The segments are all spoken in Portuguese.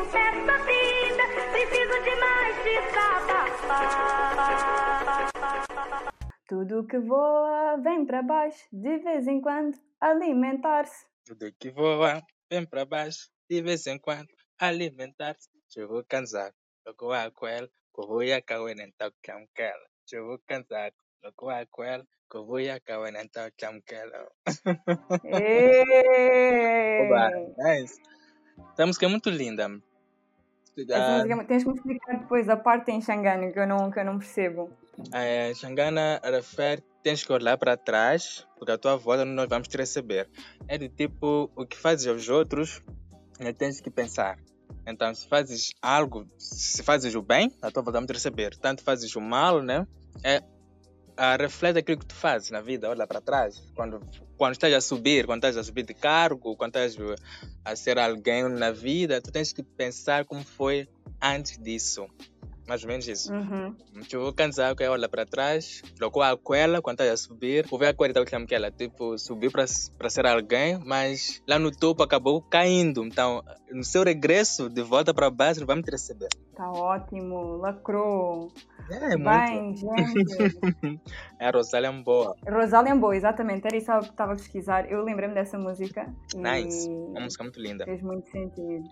Essa vida, preciso de mais desabafar. Tudo que voa vem para baixo, de vez em quando, alimentar-se. Tudo que voa, vem para baixo, de vez em quando, alimentar-se. Eu vou cansar, eu vou a quel, que vou a cair em tal camquela. Eu vou cansar, eu vou a quel, que vou a cair em tal camquela. Nice. Essa música é muito linda. Ah, música, tens que me explicar depois a parte em Xangana que eu não, que eu não percebo. a Xangana refere, tens que olhar para trás, porque a tua volta nós vamos te receber. É do tipo, o que fazes aos outros, né, tens que pensar. Então, se fazes algo, se fazes o bem, a tua volta vamos te receber. Tanto fazes o mal, né? É, a reflete aquilo que tu fazes na vida, olha para trás. Quando, quando estás a subir, quando estás a subir de cargo, quando estás a ser alguém na vida, tu tens que pensar como foi antes disso. Mais ou menos isso. Uhum. Vou cansar, que olha para trás, colocou a coela quando estás a subir, vou ver a coela que que ela tipo subiu para ser alguém, mas lá no topo acabou caindo. Então, no seu regresso de volta para baixo, vamos te receber. Tá ótimo, lacrou. É muito. Bem, gente. É a Rosália é boa. Rosália Boa, exatamente, era isso que eu estava a pesquisar. Eu lembrei-me dessa música Nice. e Uma música muito linda. fez muito sentido.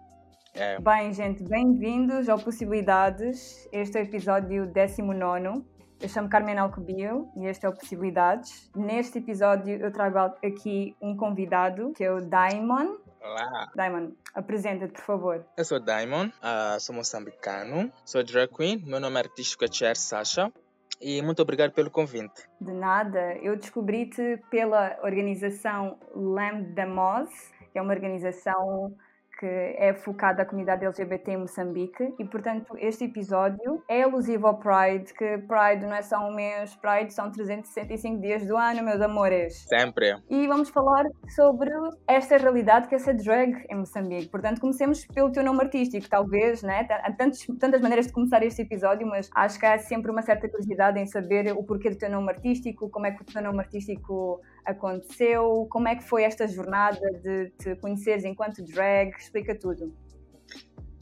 É. Bem, gente, bem-vindos ao Possibilidades. Este é o episódio 19. Eu chamo Carmen Alcobio e este é o Possibilidades. Neste episódio eu trago aqui um convidado que é o Daimon. Olá, Daimon, apresenta-te, por favor. eu sou Diamond, ah, sou moçambicano, sou drag queen, meu nome artístico é Cher Sasha e muito obrigado pelo convite. De nada, eu descobri-te pela organização Lamb da Moz, que é uma organização que é focada à comunidade LGBT em Moçambique e, portanto, este episódio é alusivo ao Pride, que Pride não é só um mês, Pride são 365 dias do ano, meus amores. Sempre. E vamos falar sobre esta realidade que é ser drag em Moçambique. Portanto, comecemos pelo teu nome artístico, talvez, né? Há tantos, tantas maneiras de começar este episódio, mas acho que há sempre uma certa curiosidade em saber o porquê do teu nome artístico, como é que o teu nome artístico aconteceu, como é que foi esta jornada de te conheceres enquanto drag, explica tudo.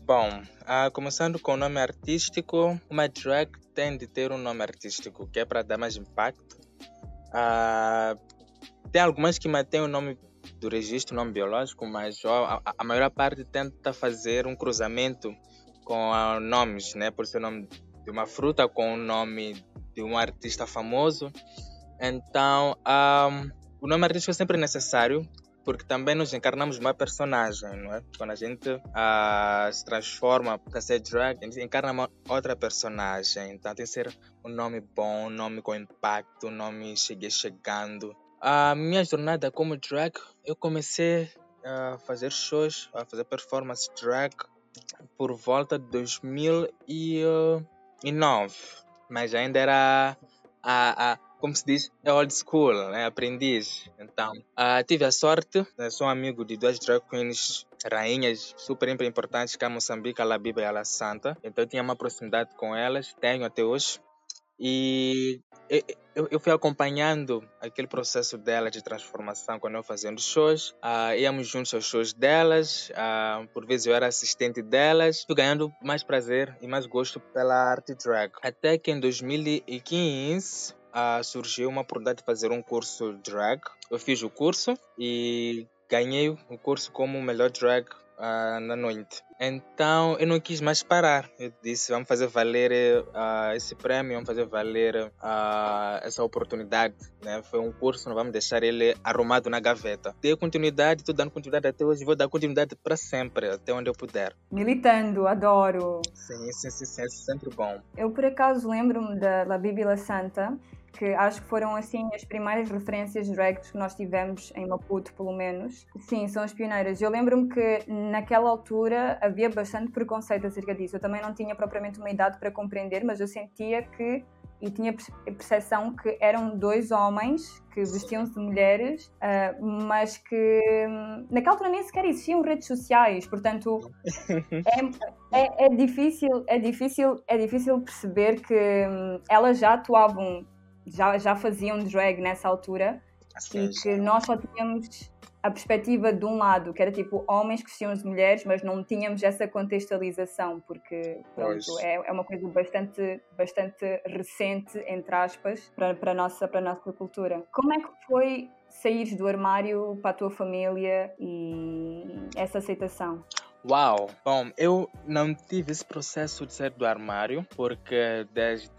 Bom, ah, começando com o nome artístico, uma drag tem de ter um nome artístico, que é para dar mais impacto. Ah, tem algumas que mantêm o nome do registro, o nome biológico, mas a, a maior parte tenta fazer um cruzamento com ah, nomes, né? Por ser o nome de uma fruta com o nome de um artista famoso. Então, ah, o nome artístico é sempre necessário, porque também nos encarnamos uma personagem, não é? Quando a gente ah, se transforma para ser drag, a gente encarna uma outra personagem. Então tem que ser um nome bom, um nome com impacto, um nome cheguei chegando. A minha jornada como drag, eu comecei a fazer shows, a fazer performance drag por volta de 2009, mas ainda era a, a como se diz, é old school, né? aprendiz. Então, ah, tive a sorte, né? sou amigo de duas drag queens rainhas super importantes, que é a Moçambique, a La Biba e a La Santa. Então, eu tinha uma proximidade com elas, tenho até hoje. E eu- eu, fui acompanhando aquele processo delas de transformação quando eu fazendo shows. Ah, íamos juntos aos shows delas, ah, por vezes eu era assistente delas. Fui ganhando mais prazer e mais gosto pela arte drag. Até que em 2015 ah, surgiu uma oportunidade de fazer um curso drag. Eu fiz o curso e ganhei o curso como melhor drag ah, na noite. Então eu não quis mais parar. Eu disse: vamos fazer valer ah, esse prémio, vamos fazer valer ah, essa oportunidade. Né? Foi um curso, não vamos deixar ele arrumado na gaveta. Dei continuidade, estou dando continuidade até hoje, vou dar continuidade para sempre, até onde eu puder. Militando, adoro. Sim, sim, sim, sim é sempre bom. Eu, por acaso, lembro-me da La Bíblia Santa, que acho que foram, assim, as primeiras referências drags que nós tivemos em Maputo, pelo menos. Sim, são as pioneiras. Eu lembro-me que, naquela altura, havia bastante preconceito acerca disso. Eu também não tinha propriamente uma idade para compreender, mas eu sentia que e tinha percepção que eram dois homens que vestiam-se de mulheres, ah, mas que hum, naquela altura nem sequer existiam redes sociais, portanto é, é, é difícil, é difícil, é difícil perceber que hum, elas já atuavam, já, já faziam drag nessa altura e que nós só tínhamos a perspectiva de um lado, que era tipo homens que vestiam as mulheres, mas não tínhamos essa contextualização, porque pronto, é, é, uma coisa bastante, bastante recente, entre aspas, para, para, a nossa, para a nossa cultura. Como é que foi sair do armário para a tua família e essa aceitação? Uau! Bom, eu não tive esse processo de sair do armário, porque desde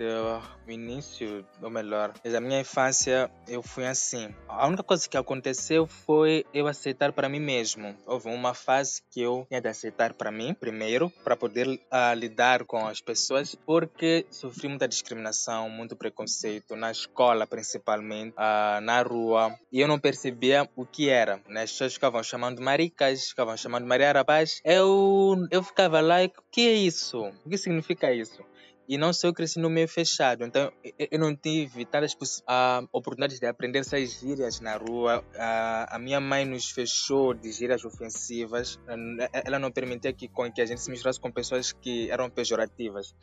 o início, ou melhor, desde a minha infância, eu fui assim. A única coisa que aconteceu foi eu aceitar para mim mesmo. Houve uma fase que eu tinha de aceitar para mim, primeiro, para poder uh, lidar com as pessoas, porque sofri muita discriminação, muito preconceito, na escola principalmente, uh, na rua, e eu não percebia o que era. Né? As pessoas ficavam chamando maricas, ficavam chamando Maria Rapaz. Eu eu, eu ficava lá, o que é isso? O que significa isso? E não só eu cresci no meio fechado, então eu não tive tantas uh, oportunidades de aprender essas gírias na rua. Uh, a minha mãe nos fechou de gírias ofensivas. Ela não permitia que, que a gente se misturasse com pessoas que eram pejorativas.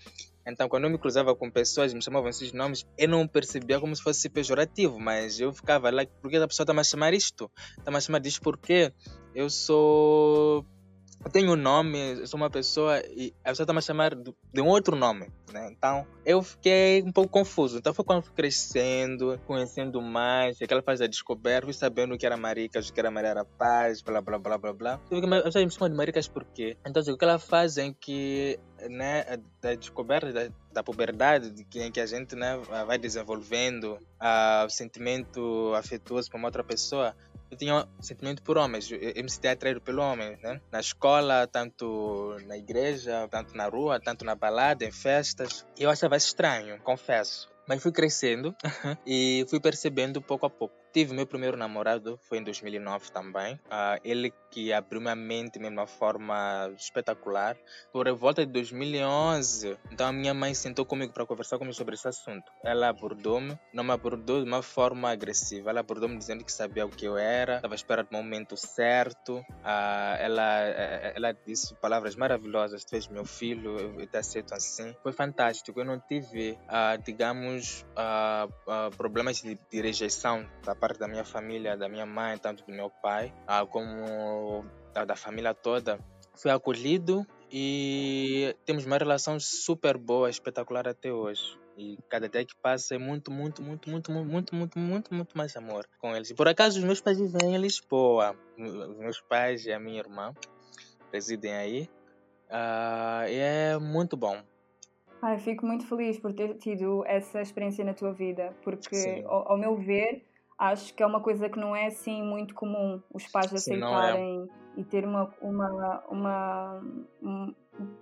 Então, quando eu me cruzava com pessoas me chamavam esses nomes, eu não percebia como se fosse pejorativo, mas eu ficava lá, por que a pessoa está a chamar isto? Está a chamar disto porque eu sou eu tenho um nome, eu sou uma pessoa e a pessoa está me a chamar de um outro nome, né? Então eu fiquei um pouco confuso. Então foi quando fui crescendo, conhecendo mais, aquela fase da descoberta, fui sabendo que era Maricas, que era Maria Rapaz, blá blá blá blá blá. Eu fiquei, mas me chamam de Maricas por quê? Então aquela fase em que né, da descoberta da, da puberdade, de que, em que a gente né, vai desenvolvendo o sentimento afetuoso para uma outra pessoa, eu tinha sentimento por homens, eu, eu me sentia atraído pelo homem, né? Na escola, tanto na igreja, tanto na rua, tanto na balada, em festas. Eu achava estranho, confesso. Mas fui crescendo e fui percebendo pouco a pouco. Tive meu primeiro namorado, foi em 2009 também. Uh, ele que abriu minha mente de uma forma espetacular. Por volta de 2011, então a minha mãe sentou comigo para conversar comigo sobre esse assunto. Ela abordou-me, não me abordou de uma forma agressiva. Ela abordou-me dizendo que sabia o que eu era, estava esperando o momento certo. Uh, ela, eh, ela disse palavras maravilhosas: Tu és meu filho, eu te aceito assim. Foi fantástico. Eu não tive, uh, digamos, problemas de, de rejeição da parte da minha família, da minha mãe, tanto do meu pai, ah, como da família toda, fui acolhido e temos uma relação super boa, espetacular até hoje. E cada dia que passa é muito, muito, muito, muito, muito, muito, muito, muito mais amor com eles. E por acaso, os meus pais vivem em Lisboa. Os meus pais e a minha irmã residem aí. Uh, e é muito bom. Ai, fico muito feliz por ter tido essa experiência na tua vida, porque, ao, ao, meu ver, acho que é uma coisa que não é assim muito comum os pais é. aceitarem é. e ter uma, uma, uma,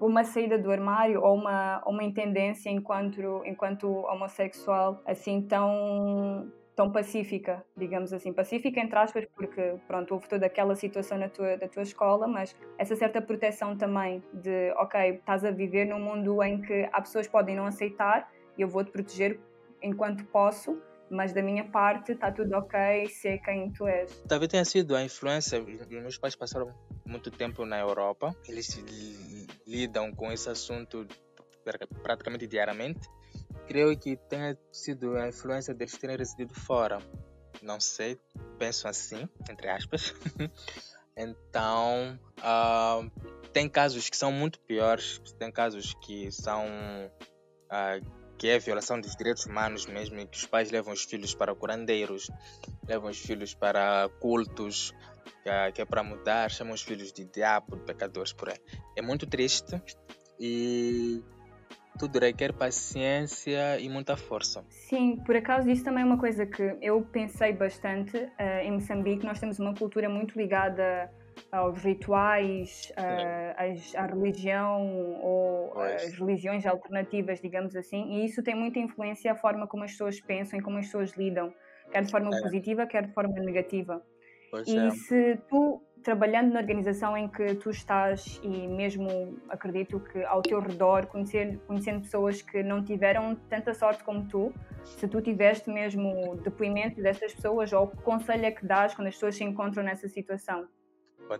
uma saída do armário ou uma, uma intendência enquanto, enquanto homossexual assim tão tão pacífica, digamos assim, pacífica entre aspas, porque pronto, houve toda aquela situação na tua, da tua escola, mas essa certa proteção também de, ok, estás a viver num mundo em que há pessoas que podem não aceitar e eu vou-te proteger enquanto posso, mas da minha parte está tudo ok, sei quem tu és. Talvez tenha sido a influência, meus pais passaram muito tempo na Europa, eles lidam com esse assunto praticamente diariamente. Creio que tenha sido a influência deles terem residido fora. Não sei, penso assim, entre aspas. então, uh, tem casos que são muito piores, tem casos que são. Uh, que é a violação dos direitos humanos mesmo, em que os pais levam os filhos para curandeiros, levam os filhos para cultos, que é, que é para mudar, chamam os filhos de diabo, de pecadores por aí. É muito triste e tudo requer paciência e muita força. Sim, por acaso isso também é uma coisa que eu pensei bastante. Uh, em Moçambique nós temos uma cultura muito ligada aos rituais, uh, à religião ou as religiões alternativas, digamos assim, e isso tem muita influência a forma como as pessoas pensam e como as pessoas lidam, quer de forma é. positiva, quer de forma negativa. Pois e é. se tu, trabalhando na organização em que tu estás, e mesmo acredito que ao teu redor, conhecer, conhecendo pessoas que não tiveram tanta sorte como tu, se tu tiveste mesmo depoimento dessas pessoas, ou que conselho é que dás quando as pessoas se encontram nessa situação?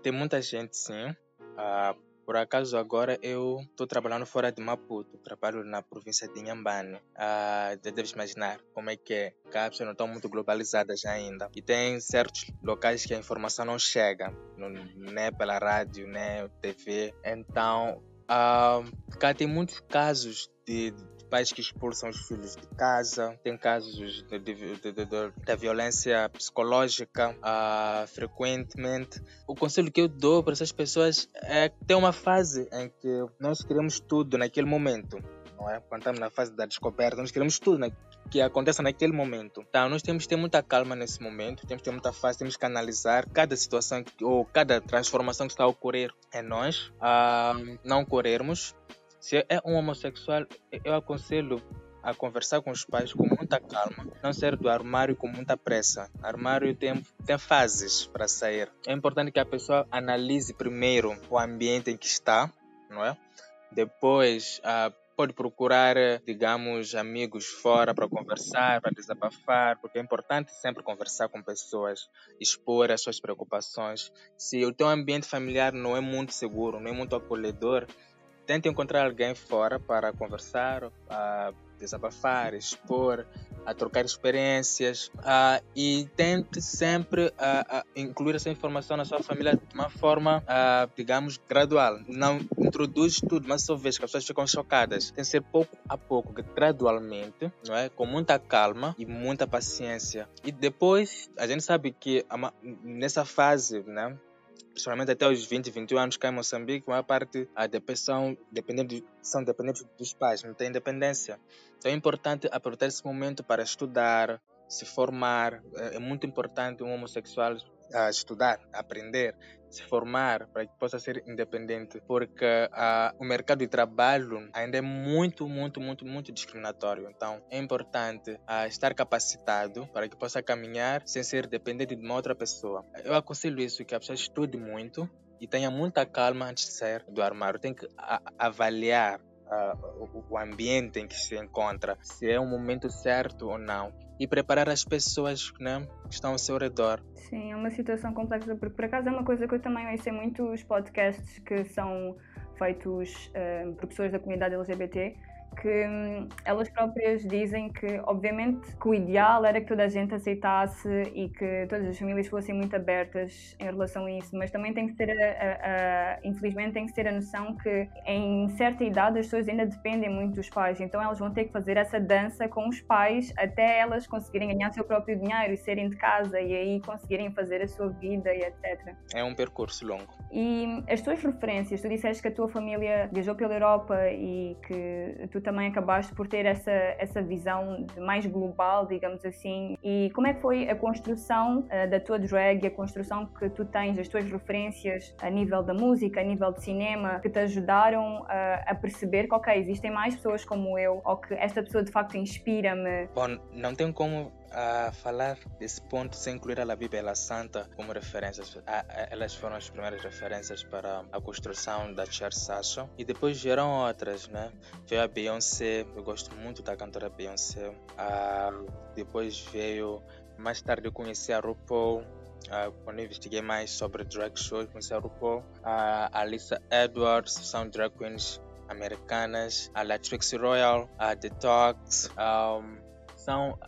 Tem muita gente, sim. Uh, Por acaso agora eu estou trabalhando fora de Maputo, trabalho na província de Inhambane. Ah, já deves imaginar como é que é, que as não estão muito globalizadas ainda. E tem certos locais que a informação não chega, não, nem pela rádio, nem TV. Então, ah, cá tem muitos casos de pais que expulsam os filhos de casa, tem casos de, violência psicológica ah, frequentemente. O conselho que eu dou para essas pessoas é tem uma fase em que nós queremos tudo naquele momento. É? Quando estamos na fase da descoberta, nós queremos tudo que aconteça naquele momento. Então, nós temos que ter muita calma nesse momento, temos que ter muita fase, temos que analisar cada situação ou cada transformação que está a ocorrer em nós, ah, não corrermos. Se é um homossexual, eu aconselho a conversar com os pais com muita calma, não sair do armário com muita pressa. Armário tem, tem fases para sair. É importante que a pessoa analise primeiro o ambiente em que está, não é? Depois, ah, pode procurar, digamos, amigos fora para conversar, para desabafar, porque é importante sempre conversar com pessoas, expor as suas preocupações. Se o teu ambiente familiar não é muito seguro, não é muito acolhedor, tente encontrar alguém fora para conversar, a desabafar, expor, a trocar experiências uh, e tente sempre uh, incluir essa informação na sua família de uma forma, digamos, gradual. Não introduz tudo, mas só vez que as pessoas ficam chocadas. Tem que ser pouco a pouco, gradualmente, não é? com muita calma e muita paciência. E depois, a gente sabe que nessa fase, né? Principalmente até os 20, 21 anos cá em Moçambique, a maior parte a depressão dependente, são dependentes dos pais, não tem independência. Então é importante aproveitar esse momento para estudar, se formar. É, é muito importante um homossexual a estudar, aprender, se formar para que possa ser independente, porque uh, o mercado de trabalho ainda é muito, muito, muito, muito discriminatório. Então, é importante uh, estar capacitado para que possa caminhar sem ser dependente de uma outra pessoa. Eu aconselho isso, que a pessoa estude muito e tenha muita calma antes de sair do armário. Tem que avaliar uh, o ambiente em que se encontra, se é o momento certo ou não, e preparar as pessoas né, que estão ao seu redor. Sim, é uma situação complexa, porque por acaso é uma coisa que eu também ouço em muitos podcasts que são feitos uh, por pessoas da comunidade LGBT que hum, elas próprias dizem que, obviamente, que o ideal era que toda a gente aceitasse e que todas as famílias fossem muito abertas em relação a isso, mas também tem que ter, a, a, a, infelizmente, tem que ter a noção que em certa idade as pessoas ainda dependem muito dos pais, então elas vão ter que fazer essa dança com os pais até elas conseguirem ganhar seu próprio dinheiro e serem de casa e aí conseguirem fazer a sua vida e etc. É um percurso longo. E as tuas referências, tu disseste que a tua família viajou pela Europa e que tu também acabaste por ter essa, essa visão mais global, digamos assim. E como é que foi a construção uh, da tua drag, a construção que tu tens, as tuas referências a nível da música, a nível de cinema, que te ajudaram uh, a perceber que, ok, existem mais pessoas como eu, ou que esta pessoa de facto inspira-me? Bom, não tem como a falar desse ponto sem incluir a Bíblia Santa como referências. Elas foram as primeiras referências para a construção da Church Sasha e depois vieram outras, né? Veio a Beyoncé, eu gosto muito da cantora Beyoncé. Ah, depois veio, mais tarde eu conheci a RuPaul. Uh, quando eu investiguei mais sobre drag shows, conheci a RuPaul, a Alissa Edwards, são drag queens americanas, a Latrix Royal, a Detox, um, são,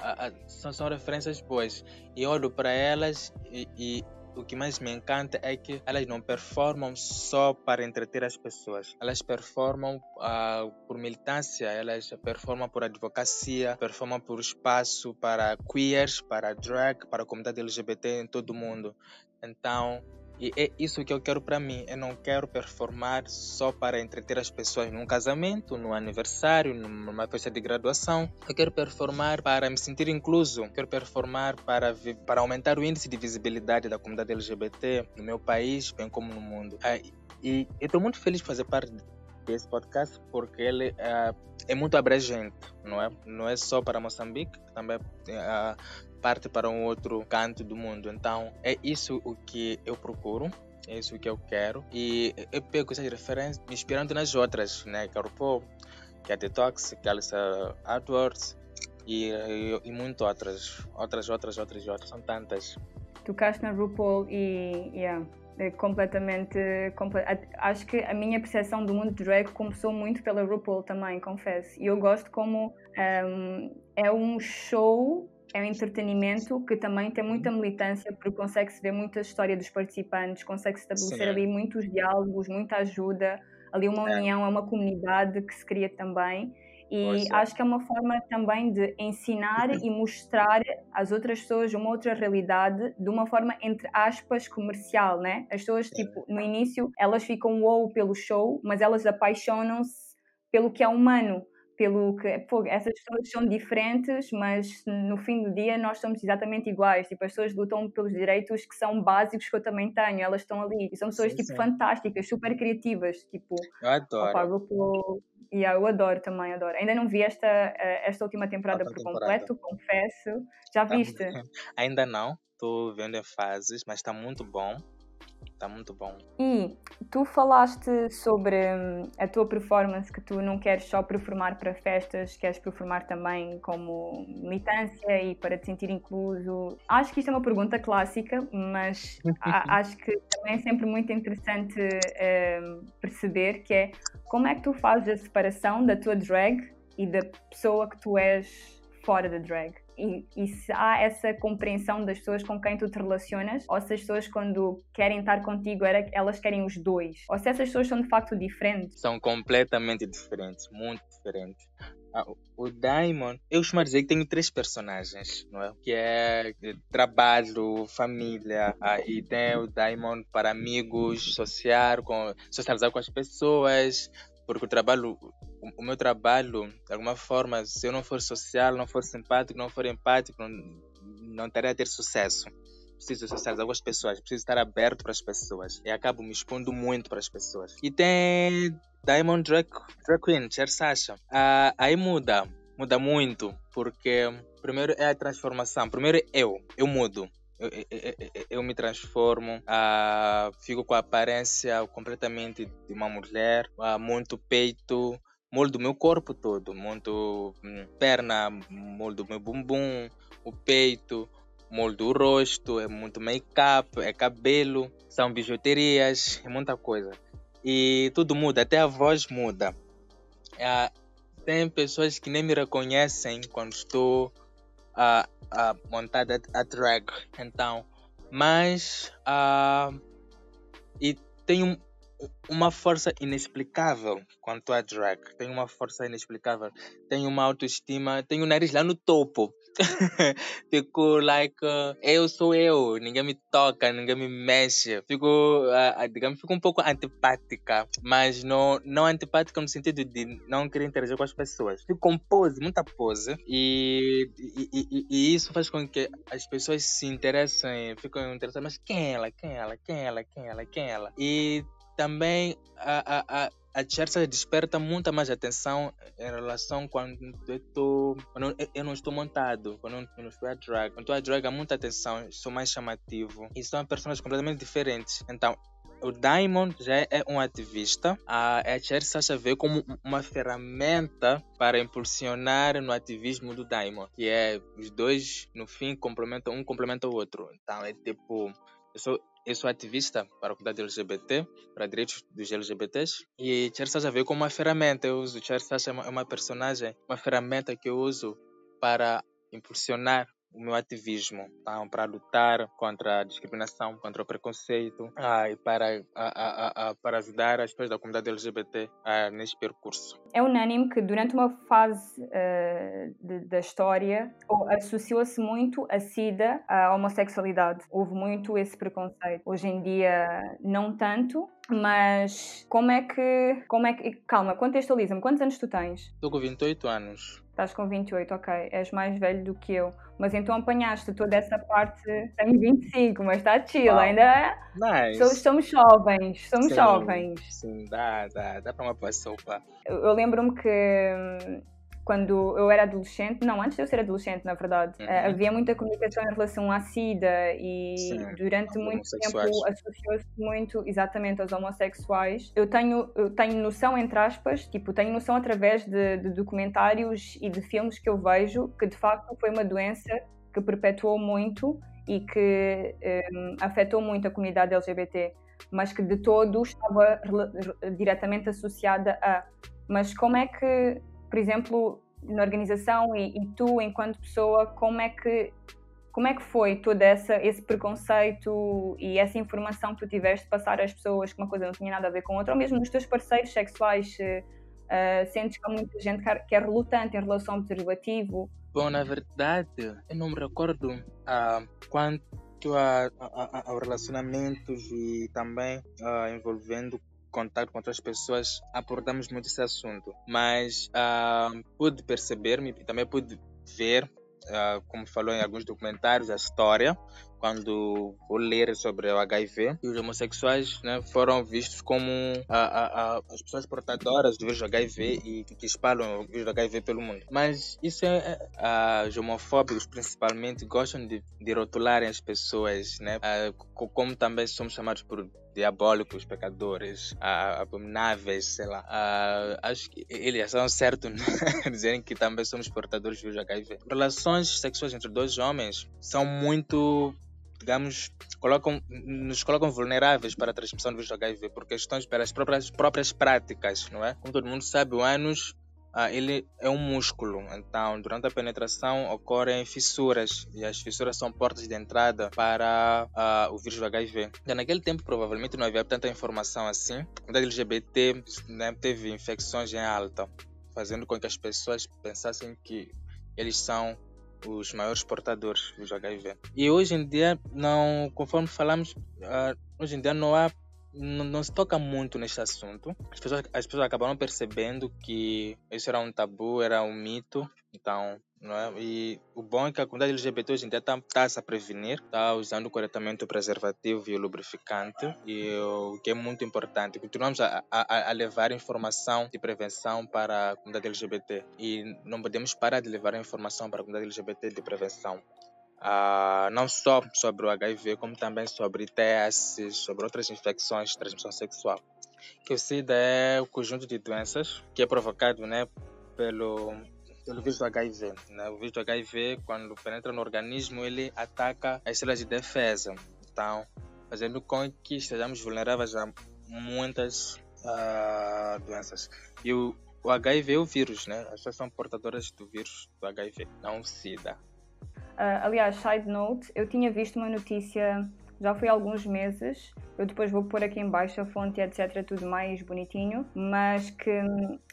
são, são referências boas. E olho para elas e, e o que mais me encanta é que elas não performam só para entreter as pessoas. Elas performam uh, por militância, elas performam por advocacia, performam por espaço para queers, para drag, para a comunidade LGBT em todo o mundo. Então, e é isso que eu quero para mim. Eu não quero performar só para entreter as pessoas num casamento, num aniversário, numa festa de graduação. Eu quero performar para me sentir incluso. Eu quero performar para, para aumentar o índice de visibilidade da comunidade LGBT no meu país, bem como no mundo. Ah, e eu estou muito feliz de fazer parte desse podcast porque ele uh, é muito abrangente, não é? Não é só para Moçambique, também uh, parte para um outro canto do mundo. Então, é isso o que eu procuro. É isso que eu quero. E eu pego essas referências me inspirando nas outras, né? Que é o RuPaul, que é Detox, que é a Edwards e, e, e muito outras. Outras, outras, outras, outras. São tantas. Tocaste na RuPaul e... Yeah é completamente, Acho que a minha percepção do mundo drag começou muito pela RuPaul também, confesso. E eu gosto como ehm, é um show, é um entretenimento que também tem muita militância, porque consegue-se ver muita história dos participantes, consegue-se estabelecer Sim. ali muitos diálogos, muita ajuda, ali uma É. união, é uma comunidade que se cria também. E Pois é. acho que é uma forma também de ensinar e mostrar às outras pessoas uma outra realidade de uma forma, entre aspas, comercial, né? As pessoas, tipo, no início, elas ficam wow pelo show, mas elas apaixonam-se pelo que é humano, pelo que, pô, essas pessoas são diferentes, mas no fim do dia nós somos exatamente iguais. Tipo, as pessoas lutam pelos direitos que são básicos que eu também tenho, elas estão ali. E são pessoas, Sim, tipo, sim. fantásticas, super criativas, tipo... Eu adoro. Opa, RuPaul, yeah, eu adoro também, adoro. Ainda não vi esta, eh, esta última temporada Outra por temporada. completo, confesso. Já Tá viste? Ainda não, estou vendo em fases, mas está muito bom. Está muito bom. E tu falaste sobre hum, a tua performance, que tu não queres só performar para festas, queres performar também como militância e para te sentir incluso. Acho que isto é uma pergunta clássica, mas a- acho que também é sempre muito interessante hum, perceber que é como é que tu fazes a separação da tua drag e da pessoa que tu és fora da drag. E, e se há essa compreensão das pessoas com quem tu te relacionas, ou se as pessoas, quando querem estar contigo, elas querem os dois, ou se essas pessoas são de facto diferentes. São completamente diferentes, muito diferentes. Ah, o- Diamond, eu costumo dizer que tenho três personagens, não é? Que é trabalho, família, ah, e tem o Diamond para amigos, social, com, socializar com as pessoas, porque o trabalho, o, meu trabalho, de alguma forma, se eu não for social, não for simpático, não for empático, não, não teria a ter sucesso. Preciso socializar com as pessoas, preciso estar aberto para as pessoas. E acabo me expondo muito para as pessoas. E tem Diamond Drag, Drag Queen, Cher Sasha. Ah, aí muda, muda muito, porque primeiro é a transformação. Primeiro eu, eu mudo. Eu- eu- eu- eu me transformo, ah, fico com a aparência completamente de uma mulher, ah, muito peito, moldo o meu corpo todo, muito hum, perna, moldo o meu bumbum, o peito, moldo o rosto, é muito make-up, é cabelo, são bijuterias, é muita coisa. E tudo muda, até a voz muda. Ah, tem pessoas que nem me reconhecem quando estou a, a montada a drag. Então, mas ah, e um- uma força inexplicável quanto a drag. Tem uma força inexplicável. Tem uma autoestima, tem o nariz lá no topo. Fico like, uh, eu sou eu, ninguém me toca, ninguém me mexe. Fico, uh, uh, digamos, fico um pouco antipática, mas não, não antipática no sentido de não querer interagir com as pessoas. Fico com pose, muita pose, e, e, e- e isso faz com que as pessoas se interessem, ficam interessadas, mas quem é ela, quem é ela, quem é ela, quem é ela, quem é ela? E também a, a, a, a Chersa desperta muita mais atenção em relação quando eu, tô, quando eu- não estou montado, quando eu não estou a drag. Quando estou a drag há muita atenção, sou mais chamativo e são personagens completamente diferentes. Então, o Diamond já é um ativista, a Cher Sasha vê como um- uma ferramenta para impulsionar no ativismo do Diamond, que é os dois, no fim, complementam um complementa o outro. Então, é tipo, eu sou, eu sou ativista para a comunidade LGBT, para direitos dos LGBTs, e Cher veio como uma ferramenta. Eu uso Cher é é uma personagem, uma ferramenta que eu uso para impulsionar o meu ativismo, então, para lutar contra a discriminação, contra o preconceito, ah, e para, a, a, a, para ajudar as pessoas da comunidade LGBT ah, nesse percurso. É unânime que durante uma fase eh, de- da história associou-se muito a SIDA à homossexualidade. Houve muito esse preconceito. Hoje em dia, não tanto, mas como é que. Como é que calma, contextualiza-me. Quantos anos tu tens? Estou com 28 anos. Estás com 28, ok. És mais velho do que eu. Mas então apanhaste toda essa parte. Tenho 25, mas está chill. Ainda é- Nice. so- somos jovens. Somos Sim, jovens. Sim, dá, dá, dá para uma boa sopa. Eu, eu lembro-me que hum, quando eu era adolescente, não, antes de eu ser adolescente, na verdade, Uhum. eh, havia muita comunicação em relação à SIDA e Sim, durante muito tempo associou-se muito exatamente aos homossexuais. Eu tenho, eu tenho noção, entre aspas, tipo, tenho noção através de, de documentários e de filmes que eu vejo que de facto foi uma doença que perpetuou muito e que um, afetou muito a comunidade LGBT, mas que de todo estava diretamente associada a. Mas como é que, por exemplo, na organização e, e tu, enquanto pessoa, como é que como é que foi todo essa, esse preconceito e essa informação que tu tiveste de passar às pessoas que uma coisa não tinha nada a ver com outra, ou mesmo dos teus parceiros sexuais? Uh, sentes que há muita gente que é relutante em relação ao preservativo? Bom, na verdade, eu não me recordo uh, quanto a, a, a, relacionamentos e também uh, envolvendo contato com outras pessoas, abordamos muito esse assunto. Mas uh, pude perceber-me e também pude ver uh, como falou em alguns documentários, a história, quando vou ler sobre o HIV, e os homossexuais né, foram vistos como a, a, a, as pessoas portadoras do vírus HIV e que, que espalham o vírus HIV pelo mundo. Mas isso é, é os homofóbicos principalmente gostam de, de rotularem as pessoas, né, como também somos chamados por diabólicos, pecadores, abomináveis, sei lá. acho que eles são certos dizerem que também somos portadores do HIV. Relações sexuais entre dois homens são muito digamos, colocam, nos colocam vulneráveis para a transmissão do vírus HIV por questões pelas próprias, próprias práticas, não é? Como todo mundo sabe, o ânus ah, ele é um músculo, então durante a penetração ocorrem fissuras e as fissuras são portas de entrada para ah, o vírus do HIV. E naquele tempo provavelmente não havia tanta informação assim. A LGBT né, teve infecções em alta, fazendo com que as pessoas pensassem que eles são os maiores portadores do HIV. E hoje em dia, não, conforme falamos, uh, hoje em dia não há não, não, se toca muito nesse assunto. As pessoas, as pessoas acabaram percebendo que isso era um tabu, era um mito. Então, não é? E o bom é que a comunidade LGBT hoje em dia está tá a se prevenir, está usando corretamente o preservativo e o lubrificante, e o que é muito importante. Continuamos a, a, a, levar informação de prevenção para a comunidade LGBT e não podemos parar de levar informação para a comunidade LGBT de prevenção uh, não só sobre o HIV, como também sobre ITS, sobre outras infecções de transmissão sexual. Que o SIDA é o conjunto de doenças que é provocado né, pelo, pelo vírus do HIV. Né? O vírus do HIV, quando penetra no organismo, ele ataca as células de defesa. Então, fazendo com que estejamos vulneráveis a muitas uh, doenças. E o, o HIV é o vírus, né? As pessoas são portadoras do vírus do HIV, não o SIDA. Uh, aliás, side note, eu tinha visto uma notícia já foi há alguns meses. Eu depois vou pôr aqui em baixo a fonte, etc., tudo mais bonitinho, mas que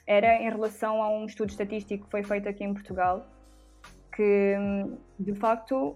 era em relação a um estudo estatístico que foi feito aqui em Portugal, que de facto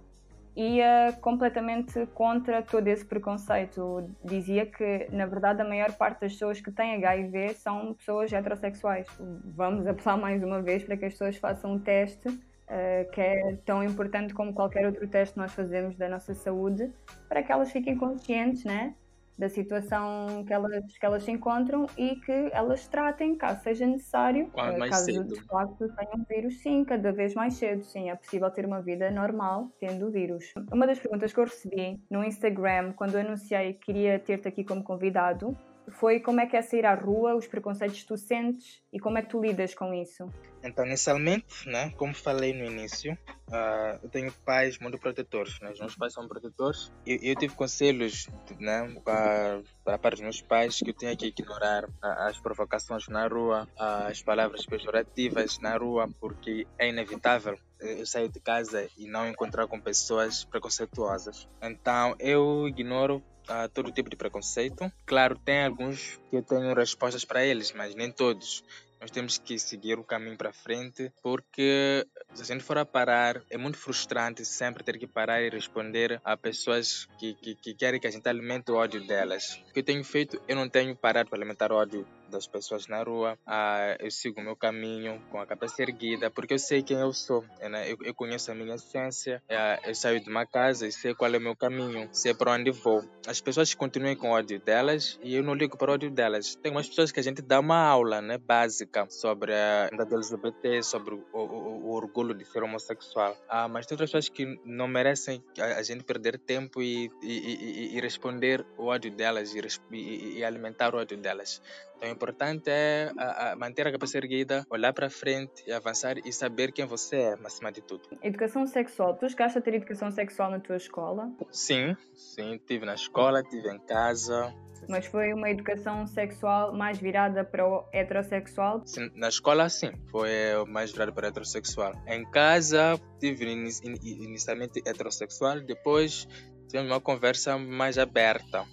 ia completamente contra todo esse preconceito. Dizia que, na verdade, a maior parte das pessoas que têm HIV são pessoas heterossexuais. Vamos apelar mais uma vez para que as pessoas façam um teste uh, que é tão importante como qualquer outro teste que nós fazemos da nossa saúde, para que elas fiquem conscientes né, da situação que elas, que elas se encontram e que elas tratem, caso seja necessário, uh, caso cedo. de facto tenham vírus, sim, cada vez mais cedo, sim, é possível ter uma vida normal tendo o vírus. Uma das perguntas que eu recebi no Instagram, quando eu anunciei que queria ter-te aqui como convidado, foi como é que é sair à rua, os preconceitos que tu sentes e como é que tu lidas com isso? Então, inicialmente, né, como falei no início, uh, eu tenho pais muito protetores. Né? Os meus pais são protetores eu, eu tive conselhos né, para, para, para os meus pais que eu tinha que ignorar as provocações na rua, as palavras pejorativas na rua, porque é inevitável eu sair de casa e não encontrar com pessoas preconceituosas. Então, eu ignoro a todo tipo de preconceito. Claro, tem alguns que eu tenho respostas para eles, mas nem todos. Nós temos que seguir o caminho para frente, porque se a gente for a parar, é muito frustrante sempre ter que parar e responder a pessoas que, que, que querem que a gente alimente o ódio delas. O que eu tenho feito, eu não tenho parado para alimentar o ódio das pessoas na rua, ah, eu sigo o meu caminho com a cabeça erguida, porque eu sei quem eu sou, né? eu, eu conheço a minha essência, ah, eu saio de uma casa e sei qual é o meu caminho, sei para onde vou. As pessoas continuem com ódio delas e eu não ligo para o ódio delas. Tem umas pessoas que a gente dá uma aula né, básica sobre a LGBT, sobre o, o, o orgulho de ser homossexual, ah, mas tem outras pessoas que não merecem a, a gente perder tempo e, e, e, e, responder o ódio delas e, e alimentar o ódio delas. Então importante é a, a manter a cabeça erguida, olhar para frente e avançar e saber quem você é, acima de tudo. Educação sexual. Tu chegaste a ter educação sexual na tua escola? Sim, sim, tive na escola, tive em casa. Mas foi uma educação sexual mais virada para o heterossexual? Sim, na escola, sim, foi mais virada para o heterossexual. Em casa, tive inicialmente heterossexual, depois tivemos uma conversa mais aberta.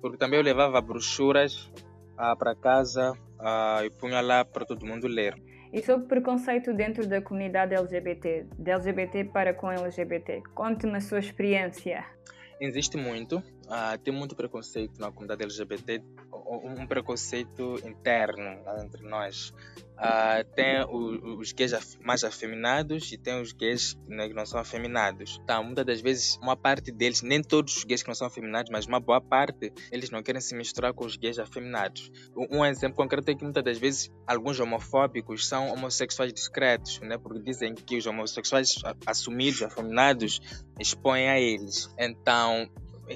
Porque também eu levava brochuras ah, para casa ah, e punha lá para todo mundo ler. E sobre preconceito dentro da comunidade LGBT, de LGBT para com LGBT, conte-me a sua experiência. Existe muito, Uh, tem muito preconceito na comunidade LGBT, um preconceito interno entre nós. Uh, tem o, os gays mais afeminados e tem os gays né, que não são afeminados. Tá, muitas das vezes, uma parte deles, nem todos os gays que não são afeminados, mas uma boa parte, eles não querem se misturar com os gays afeminados. Um, um exemplo concreto é que muitas das vezes alguns homofóbicos são homossexuais discretos, né, porque dizem que os homossexuais assumidos, afeminados, expõem a eles. Então,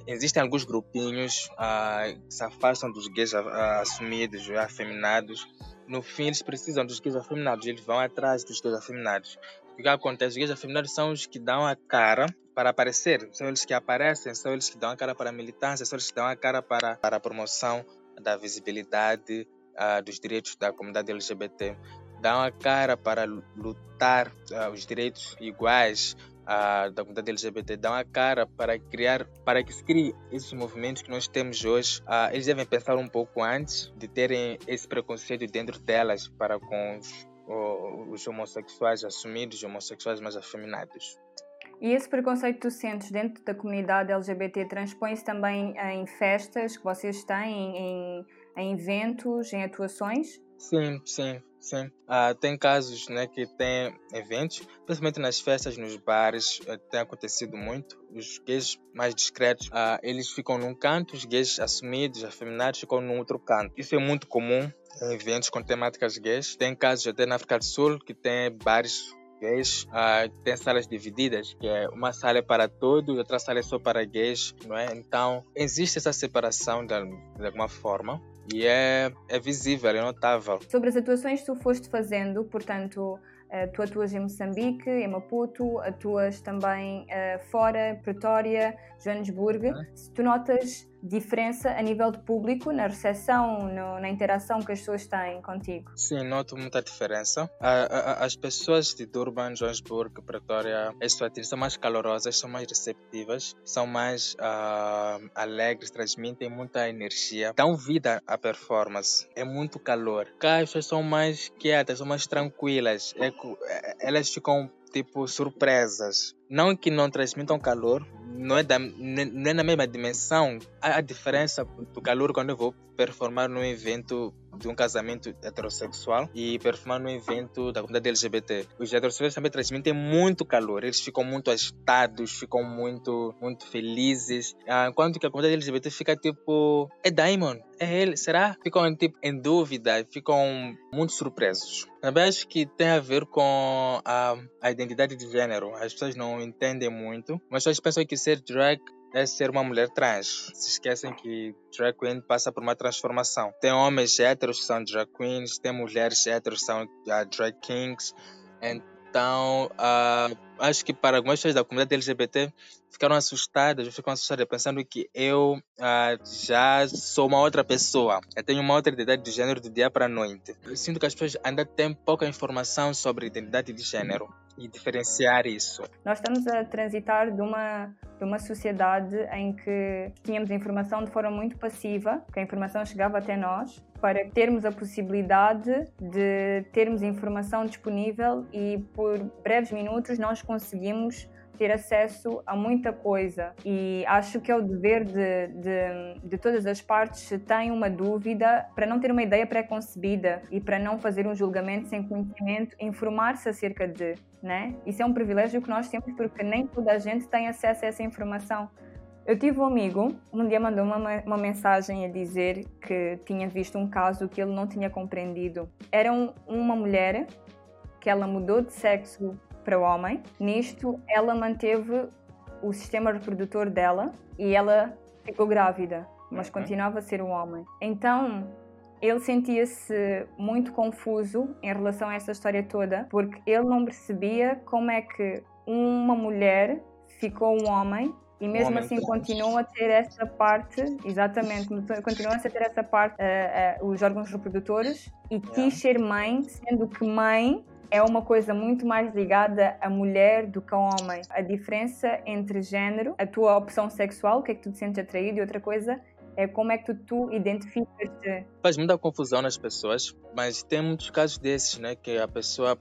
existem alguns grupinhos uh, que se afastam dos gays assumidos, afeminados. No fim, eles precisam dos gays afeminados, eles vão atrás dos gays afeminados. O que acontece? Os gays afeminados são os que dão a cara para aparecer, são eles que aparecem, são eles que dão a cara para a militância, são eles que dão a cara para, para a promoção da visibilidade uh, dos direitos da comunidade LGBT. Dão a cara para lutar os direitos iguais a, da comunidade LGBT dão a cara para criar, para que se crie esses movimentos que nós temos hoje, uh, eles devem pensar um pouco antes de terem esse preconceito dentro delas para com os, os homossexuais assumidos, homossexuais mais afeminados. E esse preconceito que tu sentes dentro da comunidade LGBT transpõe-se também em festas que vocês têm, em, em eventos, em atuações? Sim, sim. Sim, ah, tem casos né, que tem eventos, principalmente nas festas, nos bares, eh, tem acontecido muito. Os gays mais discretos, ah, eles ficam num canto, os gays assumidos, afeminados, ficam num outro canto. Isso é muito comum em eventos com temáticas gays. Tem casos até na África do Sul que tem bares gays, ah, tem salas divididas, que é uma sala é para todos, outra sala é só para gays, não é? Então, existe essa separação de, de alguma forma e é, é visível, é notável. Sobre as atuações que tu foste fazendo, portanto, eh, tu atuas em Moçambique, em Maputo, atuas também uh, fora, Pretória, Joanesburgo. Uhum. Se tu notas diferença a nível de público, na recepção, no, na interação que as pessoas têm contigo? Sim, noto muita diferença. as pessoas de Durban, Joanesburgo, Pretória, Eswatini são mais calorosas, são mais receptivas, são mais uh, alegres, transmitem muita energia, dão vida à performance. É muito calor. Cá as pessoas são mais quietas, são mais tranquilas. É, é elas ficam tipo surpresas. Não que não transmitam calor, não é, da, não é na mesma dimensão. Há a diferença do calor quando eu vou performar num evento de um casamento heterossexual e performar num evento da comunidade LGBT. Os heterossexuais também transmitem muito calor, eles ficam muito agitados, ficam muito, muito felizes, ah, enquanto que a comunidade LGBT fica tipo, é Diamond, é ele, será? Ficam tipo em dúvida, ficam muito surpresos. Também acho que tem a ver com a, a identidade de gênero. As pessoas não entendem muito, mas as pessoas pensam que ser drag é ser uma mulher trans. Se esquecem que drag queen passa por uma transformação. Tem homens héteros que são drag queens, tem mulheres héteros que são uh, drag kings. Então, uh, acho que para algumas pessoas da comunidade LGBT ficaram assustadas, ficam assustadas pensando que eu uh, já sou uma outra pessoa. Eu tenho uma outra identidade de gênero do dia para a noite. Eu sinto que as pessoas ainda têm pouca informação sobre identidade de gênero e diferenciar isso. Nós estamos a transitar de uma, de uma sociedade em que tínhamos informação de forma muito passiva, que a informação chegava até nós, para termos a possibilidade de termos informação disponível e por breves minutos nós conseguimos ter acesso a muita coisa e acho que é o dever de, de, de, todas as partes, se têm uma dúvida, para não ter uma ideia pré-concebida e para não fazer um julgamento sem conhecimento, informar-se acerca de, né? Isso é um privilégio que nós temos porque nem toda a gente tem acesso a essa informação. Eu tive um amigo, um dia mandou uma, uma mensagem a dizer que tinha visto um caso que ele não tinha compreendido. Era um, uma mulher que ela mudou de sexo para o homem. Nisto, ela manteve o sistema reprodutor dela e ela ficou grávida, mas uhum. continuava a ser um homem. Então, ele sentia-se muito confuso em relação a essa história toda, porque ele não percebia como é que uma mulher ficou um homem e mesmo homem assim trans. continuam a ter essa parte, exatamente, continuam a ter essa parte, eh, eh, os órgãos reprodutores, e quis ser mãe, sendo que mãe é uma coisa muito mais ligada à mulher do que ao homem. A diferença entre género, a tua opção sexual, o que é que tu te sentes atraído, e outra coisa é como é que tu, tu identificas-te. Faz muita confusão nas pessoas, mas tem muitos casos desses, né? Que a pessoa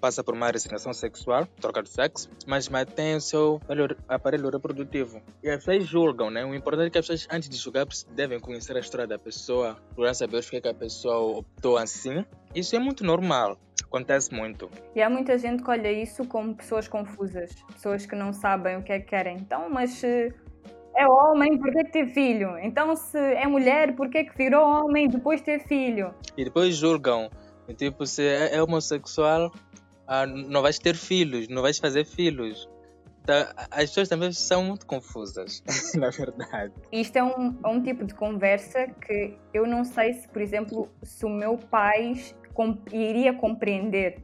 passa por uma resignação sexual, troca de sexo, mas mantém o seu aparelho- reprodutivo. E as pessoas julgam, né? O importante é que as pessoas, antes de julgar, devem conhecer a história da pessoa, procurar saber o que, é que a pessoa optou assim. Isso é muito normal, acontece muito. E há muita gente que olha isso como pessoas confusas, pessoas que não sabem o que é que querem. Então, mas se é homem, por que teve filho? Então, se é mulher, por que virou homem depois de ter filho? E depois julgam, tipo, se é, é homossexual, ah, não vais ter filhos, não vais fazer filhos. Tá, as pessoas também são muito confusas, na verdade. Isto é um, é um tipo de conversa que eu não sei se, por exemplo, se o meu pai com- iria compreender.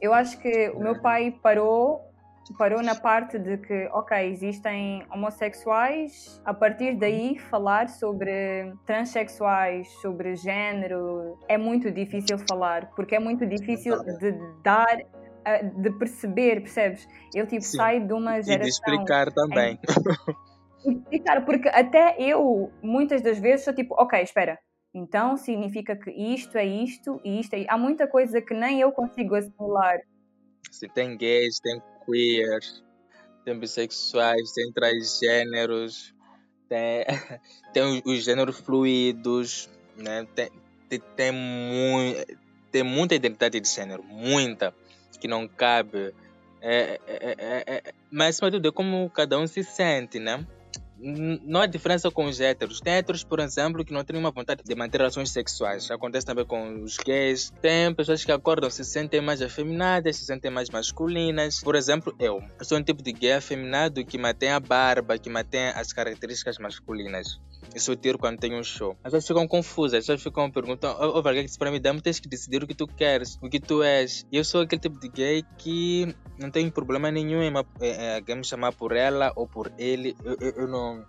Eu acho que o meu pai parou, parou na parte de que, ok, existem homossexuais, a partir daí falar sobre transexuais, sobre género, é muito difícil falar, porque é muito difícil de dar, de perceber, percebes? Ele tipo Sim. sai de uma E de geração explicar também. e, cara, porque até eu, muitas das vezes, sou tipo, ok, espera. Então significa que isto é isto e isto é. Há muita coisa que nem eu consigo assimilar. Se tem gays, tem queers, tem bissexuais, tem transgêneros, tem, tem os, os gêneros fluidos, né? tem, tem, tem, mui- tem muita identidade de gênero, muita, que não cabe. É, é, é, é, é- mas é como cada um se sente, né? Não há diferença com os héteros. Tem héteros, por exemplo, que não têm uma vontade de manter relações sexuais. Acontece também com os gays. Tem pessoas que acordam, se sentem mais afeminadas, se sentem mais masculinas. Por exemplo, eu. Eu sou um tipo de gay afeminado que mantém a barba, que mantém as características masculinas. Isso eu tiro quando tenho um show. As pessoas ficam confusas, as pessoas ficam perguntando: Ô, oh, Vargas, para mim, dá tens que decidir o que tu queres, o que tu és. E eu sou aquele tipo de gay que não tem problema nenhum em alguém me chamar por ela ou por ele. Eu, eu, eu não,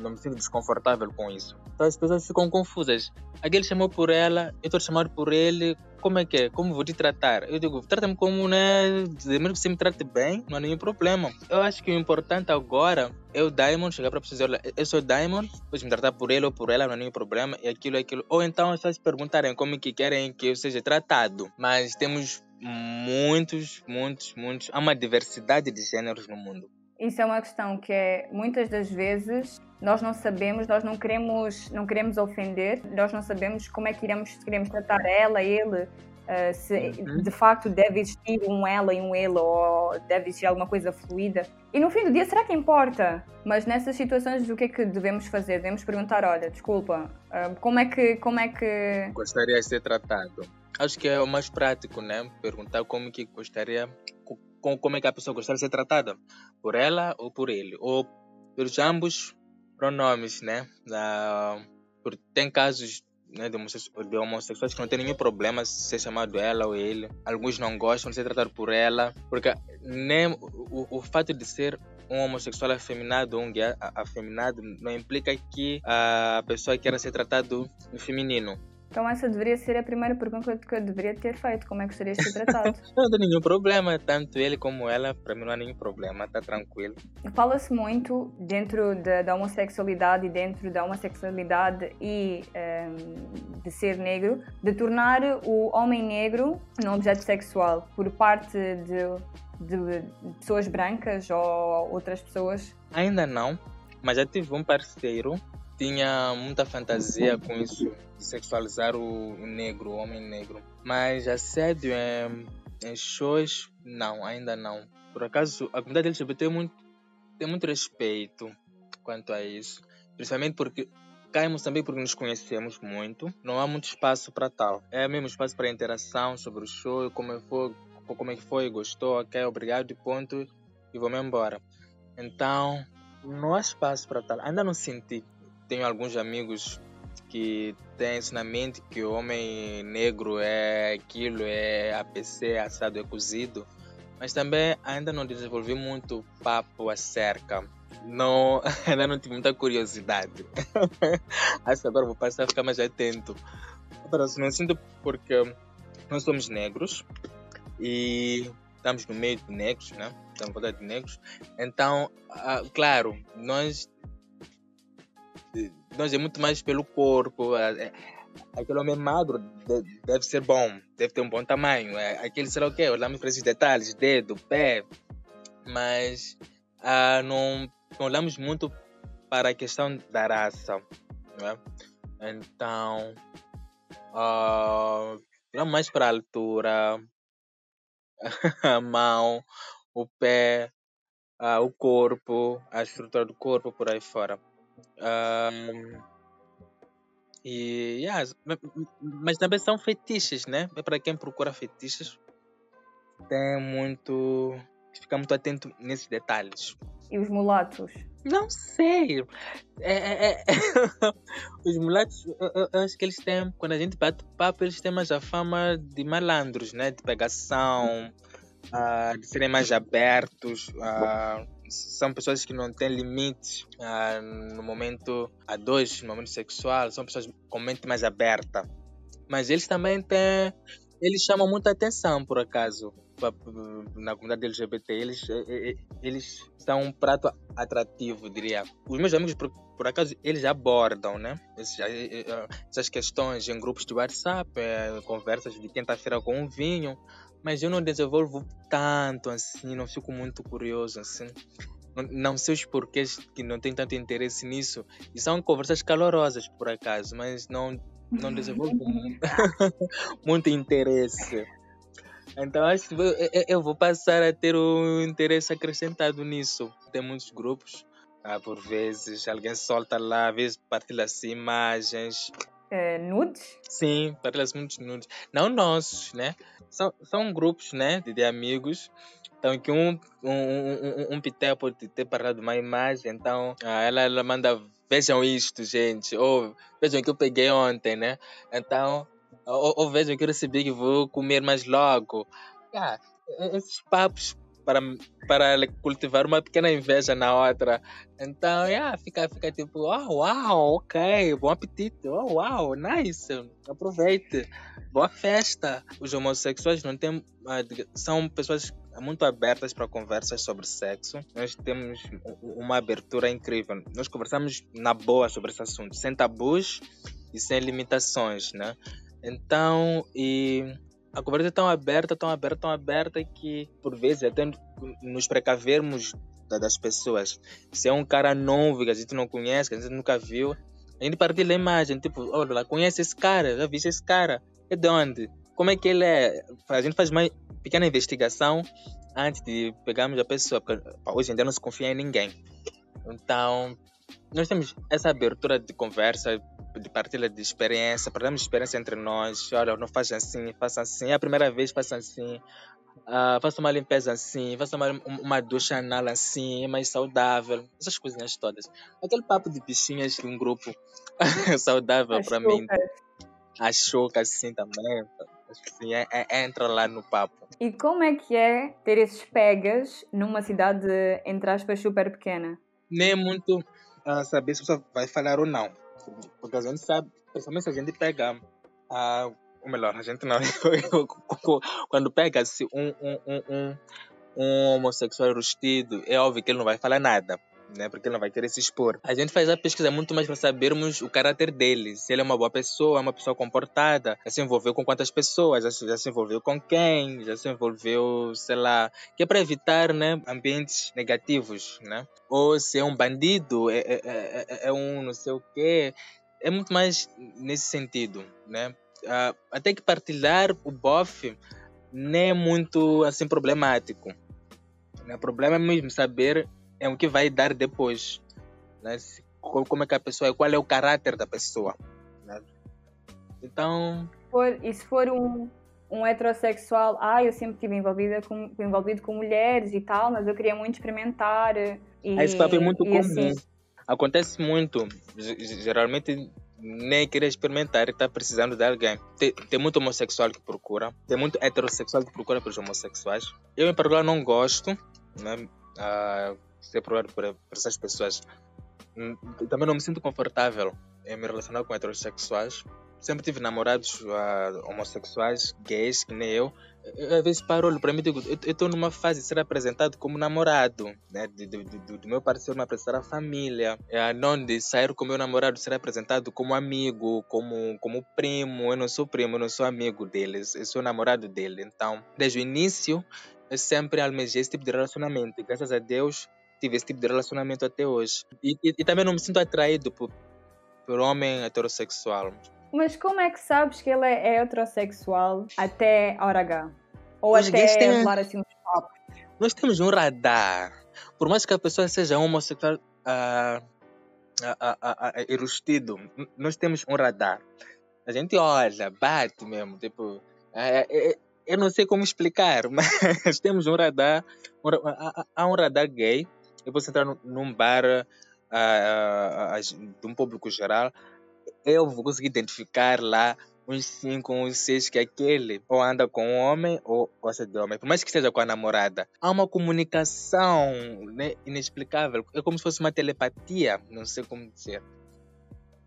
não me sinto desconfortável com isso. Então as pessoas ficam confusas. Aquele chamou por ela, eu estou chamado por ele. Como é que é? Como vou te tratar? Eu digo, trata-me como, né? Mesmo que você me trate bem, não há nenhum problema. Eu acho que o importante agora é o Diamond chegar para a pessoa e eu sou o Diamond, podes me tratar por ele ou por ela, não há nenhum problema, e aquilo, aquilo. Ou então as pessoas perguntarem como que querem que eu seja tratado. Mas temos muitos, muitos, muitos. Há uma diversidade de gêneros no mundo. Isso é uma questão que é muitas das vezes nós não sabemos, nós não queremos, não queremos ofender, nós não sabemos como é que iremos, se queremos tratar ela, ele, uh, se Uhum. de facto deve existir um ela e um ele ou deve existir alguma coisa fluida. E no fim do dia, será que importa? Mas nessas situações, o que é que devemos fazer? Devemos perguntar, olha, desculpa, uh, como é que, como é que Gostaria de ser tratado. Acho que é o mais prático, né? Perguntar como que gostaria, co- co- como é que a pessoa gostaria de ser tratada, por ela ou por ele, ou pelos ambos pronomes, né? Por- tem casos né, de, homossexu- de homossexuais que não tem nenhum problema se ser chamado ela ou ele. Alguns não gostam de ser tratado por ela, porque nem o, o- fato de ser um homossexual afeminado ou um gay afeminado não implica que a pessoa queira ser tratado no feminino. Então essa deveria ser a primeira pergunta que eu deveria ter feito, como é que gostarias de ser tratado? Não tem nenhum problema, tanto ele como ela, para mim não há nenhum problema, tá tranquilo. Fala-se muito dentro da, da homossexualidade e dentro da homossexualidade e ehm, de ser negro, de tornar o homem negro um objeto sexual por parte de, de pessoas brancas ou outras pessoas. Ainda não, mas já tive um parceiro tinha muita fantasia com isso, de sexualizar o, negro, o homem negro. Mas assédio em, em shows, não, ainda não. Por acaso, a comunidade LGBT tem muito, tem muito respeito quanto a isso, principalmente porque em Moçambique, porque nos conhecemos muito, não há muito espaço para tal. É mesmo espaço para interação sobre o show, como é foi, como é que foi, gostou, ok, obrigado, ponto, e vou-me embora. Então, não há espaço para tal. Ainda não senti. Tenho alguns amigos que têm isso na mente que o homem negro é aquilo, é APC, assado, é cozido, mas também ainda não desenvolvi muito papo acerca. Não, ainda não tive muita curiosidade. Acho que agora vou passar a ficar mais atento. Para não sinto porque nós somos negros e estamos no meio de negros, né? Estamos volta de negros. Então, ah, claro, nós nós é muito mais pelo corpo. É, aquele homem magro deve ser bom, deve ter um bom tamanho. É, aquele, sei lá o quê, olhamos para esses detalhes, dedo, pé. Mas ah, não, não olhamos muito para a questão da raça. Né? Então, uh, olhamos mais para a altura, a mão, o pé, uh, o corpo, a estrutura do corpo, por aí fora. Um, e, yeah, mas também são fetiches, né? É para quem procura fetiches, tem muito. fica muito atento nesses detalhes. E os mulatos? Não sei. É, é, é... os mulatos, eu, acho que eles têm, quando a gente bate papo, eles têm mais a fama de malandros, né? De pegação, uh, de serem mais abertos. Uh, são pessoas que não têm limites uh, no momento a dois, no momento sexual, são pessoas com mente mais aberta. Mas eles também têm, eles chamam muita atenção, por acaso, na comunidade LGBT. Eles, eles são um prato atrativo, diria. Os meus amigos, por, por acaso, eles abordam, né? essas questões em grupos de WhatsApp, eh, conversas de quinta-feira com um vinho mas eu não desenvolvo tanto assim, não fico muito curioso assim. Não, não sei os porquês que não tenho tanto interesse nisso. E são conversas calorosas, por acaso, mas não, não desenvolvo muito interesse. Então acho que eu vou passar a ter um interesse acrescentado nisso. Tem muitos grupos, ah, por vezes alguém solta lá, às vezes partilha-se imagens. É, nudes? Sim, partilha-se muitos nudes. Não nossos, né? são, são grupos né, de, de amigos. Então, que um, um, um, um pitel pode ter parado uma imagem, então ah, ela, ela manda, vejam isto, gente, ou vejam que eu peguei ontem, né? Então, ou, vejam que eu recebi que vou comer mais logo. Yeah, esses papos para, para cultivar uma pequena inveja na outra. Então, yeah, fica, fica tipo, oh, uau, ok, bom apetite, oh, uau, nice, aproveite, boa festa. Os homossexuais não têm, ah, são pessoas muito abertas para conversas sobre sexo. Nós temos uma abertura incrível. Nós conversamos na boa sobre esse assunto, sem tabus e sem limitações, né? Então, e a conversa é tão aberta, tão aberta, tão aberta que por vezes até nos precavermos das pessoas. Se é um cara novo que a gente não conhece, que a gente nunca viu, a gente partilha a imagem, tipo, olha, conhece esse cara, já viste esse cara, é de onde? Como é que ele é? A gente faz uma pequena investigação antes de pegarmos a pessoa, porque hoje em dia não se confia em ninguém. Então, nós temos essa abertura de conversa, de partilha de experiência, partilhamos experiência entre nós. Olha, não faz assim, faça assim. É a primeira vez, faça assim. Uh, faça uma limpeza assim, faça uma, uma ducha anal assim, é mais saudável. Essas coisinhas todas. Aquele papo de bichinhas de um grupo saudável para mim. Achou que assim também. Assim, é, é, entra lá no papo. E como é que é ter esses pegas numa cidade, entre aspas, super pequena? Nem muito a saber se você vai falhar ou não. Porque a gente sabe, principalmente se a gente pega, a, ou melhor, a gente não, quando pega-se um, um, um, um, um homossexual rustido, é óbvio que ele não vai falar nada né? Porque ele não vai querer se expor. A gente faz a pesquisa muito mais para sabermos o caráter dele. Se ele é uma boa pessoa, é uma pessoa comportada, já se envolveu com quantas pessoas, já se, já se envolveu com quem, já se envolveu, sei lá, que é para evitar, né, ambientes negativos, né? Ou se é um bandido, é, é, é, é um não sei o quê. É muito mais nesse sentido, né? Uh, até que partilhar o bofe nem é muito assim problemático. O problema é mesmo saber é o que vai dar depois. Né? Como é que a pessoa é, qual é o caráter da pessoa. Né? Então. For, e se for um, um heterossexual, ah, eu sempre estive envolvida com, envolvido com mulheres e tal, mas eu queria muito experimentar. E, Esse papo é muito comum. Assim... Acontece muito, geralmente nem querer experimentar e está precisando de alguém. Tem, tem muito homossexual que procura, tem muito heterossexual que procura pelos homossexuais. Eu, em particular, não gosto né, de ser procurado por, por essas pessoas. Hum, também não me sinto confortável em me relacionar com heterossexuais. Sempre tive namorados uh, homossexuais, gays, que nem eu. às vezes paro, olho para mim digo: eu estou numa fase de ser apresentado como namorado, né? Do meu parceiro me apresentar à família, é, não de sair com meu namorado, ser apresentado como amigo, como, como primo. Eu não sou primo, eu não sou amigo deles, eu sou namorado dele. Então, desde o início, eu sempre almejei esse tipo de relacionamento. Graças a Deus, tive esse tipo de relacionamento até hoje. E, e, e também não me sinto atraído por, por homem heterossexual. Mas como é que sabes que ele é heterossexual até a hora H? Ou Os até têm- assim uns papos? Nós temos um radar. Por mais que a pessoa seja homossexual ah, ah, erustido, nós temos um radar. A gente olha, bate mesmo. Tipo, é, eu não sei como explicar, mas temos um radar. ra- há- há- há um radar gay. Eu posso entrar num- bar ah, ah, ah, de um público geral. Eu vou conseguir identificar lá uns cinco, uns seis que aquele ou anda com um homem ou gosta de homem. Por mais que esteja com a namorada. Há uma comunicação né, inexplicável. É como se fosse uma telepatia. Não sei como dizer.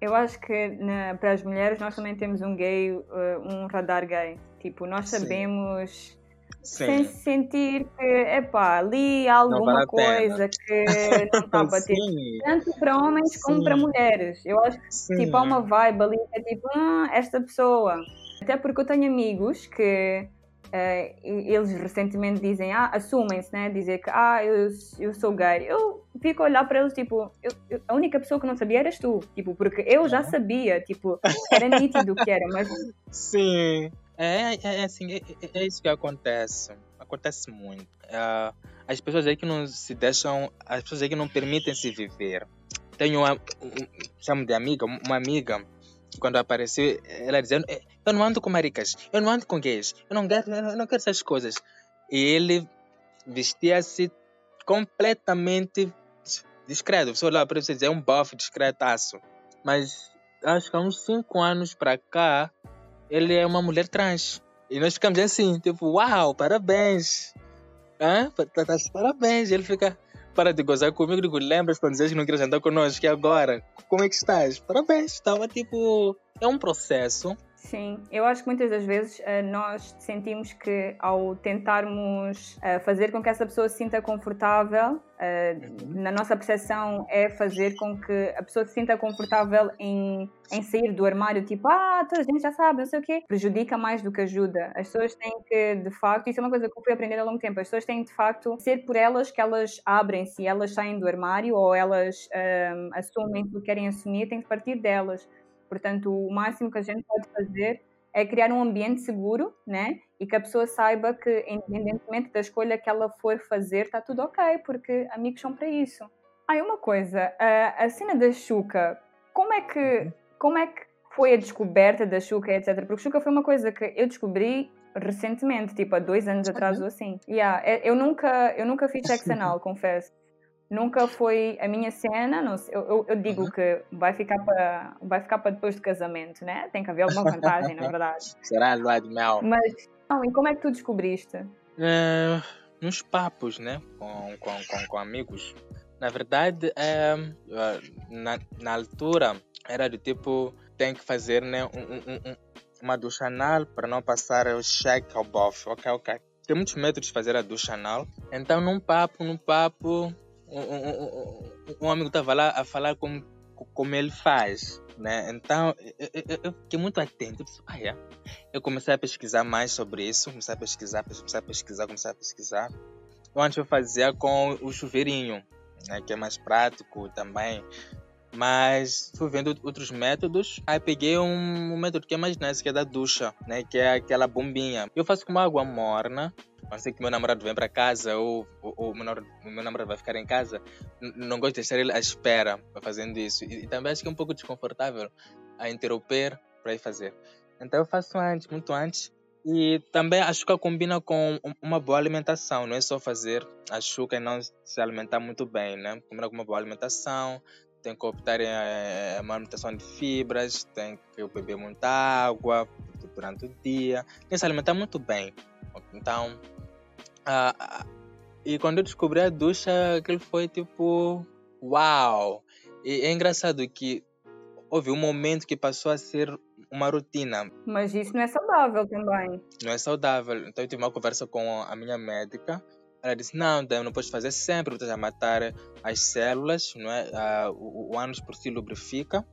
Eu acho que na- para as mulheres nós também temos um gay, uh, um radar gay. Tipo, nós sabemos Sim. Sem sentir que, epá, ali há Não alguma coisa que não está a bater. Sim, Tanto para homens como para Sim. mulheres. Eu acho que sim. tipo, há uma vibe ali que é tipo, ah, esta pessoa. Até porque eu tenho amigos que e- eles recentemente dizem, ah, assumem-se, né? Dizer que, ah, eu, eu sou gay. Eu fico a olhar para eles, tipo, eu- eu- a única pessoa que não sabia eras tu. Tipo, porque eu já sabia, tipo, era nítido o que era, mas Sim. É, é, é assim, é, é- é isso que acontece. Acontece muito. Ah, as pessoas aí que não se deixam, as pessoas aí que não permitem se viver. Tenho uma, um- chamo de amiga, uma amiga, quando apareceu, ela dizendo, "Eh, eu não ando com maricas, eu não ando com gays, eu não quero, eu não quero essas coisas. E ele vestia-se completamente discreto. Você olhar para você dizer, é um buff discretaço. Mas acho que há uns 5 anos para cá, ele é uma mulher trans. E nós ficamos assim, tipo, uau, parabéns. Hã? Tá- tá- Parabéns. Ele fica, para de gozar comigo. Digo, lembras quando dizes que não queres andar connosco? E agora? Como é que estás? Parabéns. Estava tipo, é um processo. Sim, eu acho que muitas das vezes eh, nós sentimos que ao tentarmos eh, fazer com que essa pessoa se sinta confortável, eh, Uhum. na nossa percepção é fazer com que a pessoa se sinta confortável em, em sair do armário, tipo, ah, toda a gente já sabe, não sei o quê, prejudica mais do que ajuda. As pessoas têm que, de facto, isso é uma coisa que eu fui aprendendo ao longo tempo, as pessoas têm de facto ser por elas que elas abrem-se, elas saem do armário ou elas ehm, assumem o que querem assumir, tem que partir delas. Portanto, o máximo que a gente pode fazer é criar um ambiente seguro, né? E que a pessoa saiba que, independentemente da escolha que ela for fazer, está tudo ok, porque amigos são para isso. Ah, e uma coisa, a, a cena da Xuca, como é que como é que foi a descoberta da Xuca, etc? Porque Xuca foi uma coisa que eu descobri recentemente, tipo há dois anos atrás ou assim. Yeah, é- eu nunca eu nunca fiz sexo anal, confesso. Nunca foi a minha cena, não sei, eu, eu- digo Uhum. que vai ficar para vai ficar para depois do casamento, né? Tem que haver alguma vantagem, na verdade. Será lua de mel? Mas não, e como é que tu descobriste? É, nos papos, né? Com, com, com, com amigos. Na verdade, é, é, na, na altura, era do tipo, tem que fazer né, um, um- um- uma ducha anal para não passar o cheque ao bofe. Ok, ok. Tem muitos métodos de fazer a ducha anal. Então, num papo, num papo, um, um- um- amigo estava lá a falar como, como ele faz. Né? Então, eu, eu- eu fiquei muito atento. Eu disse, ah, é? Eu comecei a pesquisar mais sobre isso, comecei a pesquisar, comecei a pesquisar, comecei a pesquisar. Eu antes eu fazia com o chuveirinho, né, que é mais prático também. Mas fui vendo outros métodos. Aí peguei um, um método que é mais nice, que é da ducha, né? Que é aquela bombinha. Eu faço com água morna. A não ser que meu namorado vem para casa ou, o, meu, namorado- meu namorado vai ficar em casa. Não gosto de deixar ele à espera fazendo isso. E, e também acho que é um pouco desconfortável a interromper para ir fazer. Então eu faço antes, muito antes. E também a chuca combina com um- uma boa alimentação, não é só fazer a chuca e não se alimentar muito bem, né? Combina com uma boa alimentação, tem que optar em eh, manutenção de fibras, tem que beber muita água durante o dia, tem que se alimentar muito bem. Então, ah, ah, e quando eu descobri a ducha, aquilo foi tipo, uau! E é engraçado que houve um momento que passou a ser uma rotina. Mas isso não é saudável também. Não é saudável. Então eu tive uma conversa com a minha médica. Ela disse, não, não podes fazer sempre, estás a matar as células, não é? Ah, o, o ânus por si lubrifica.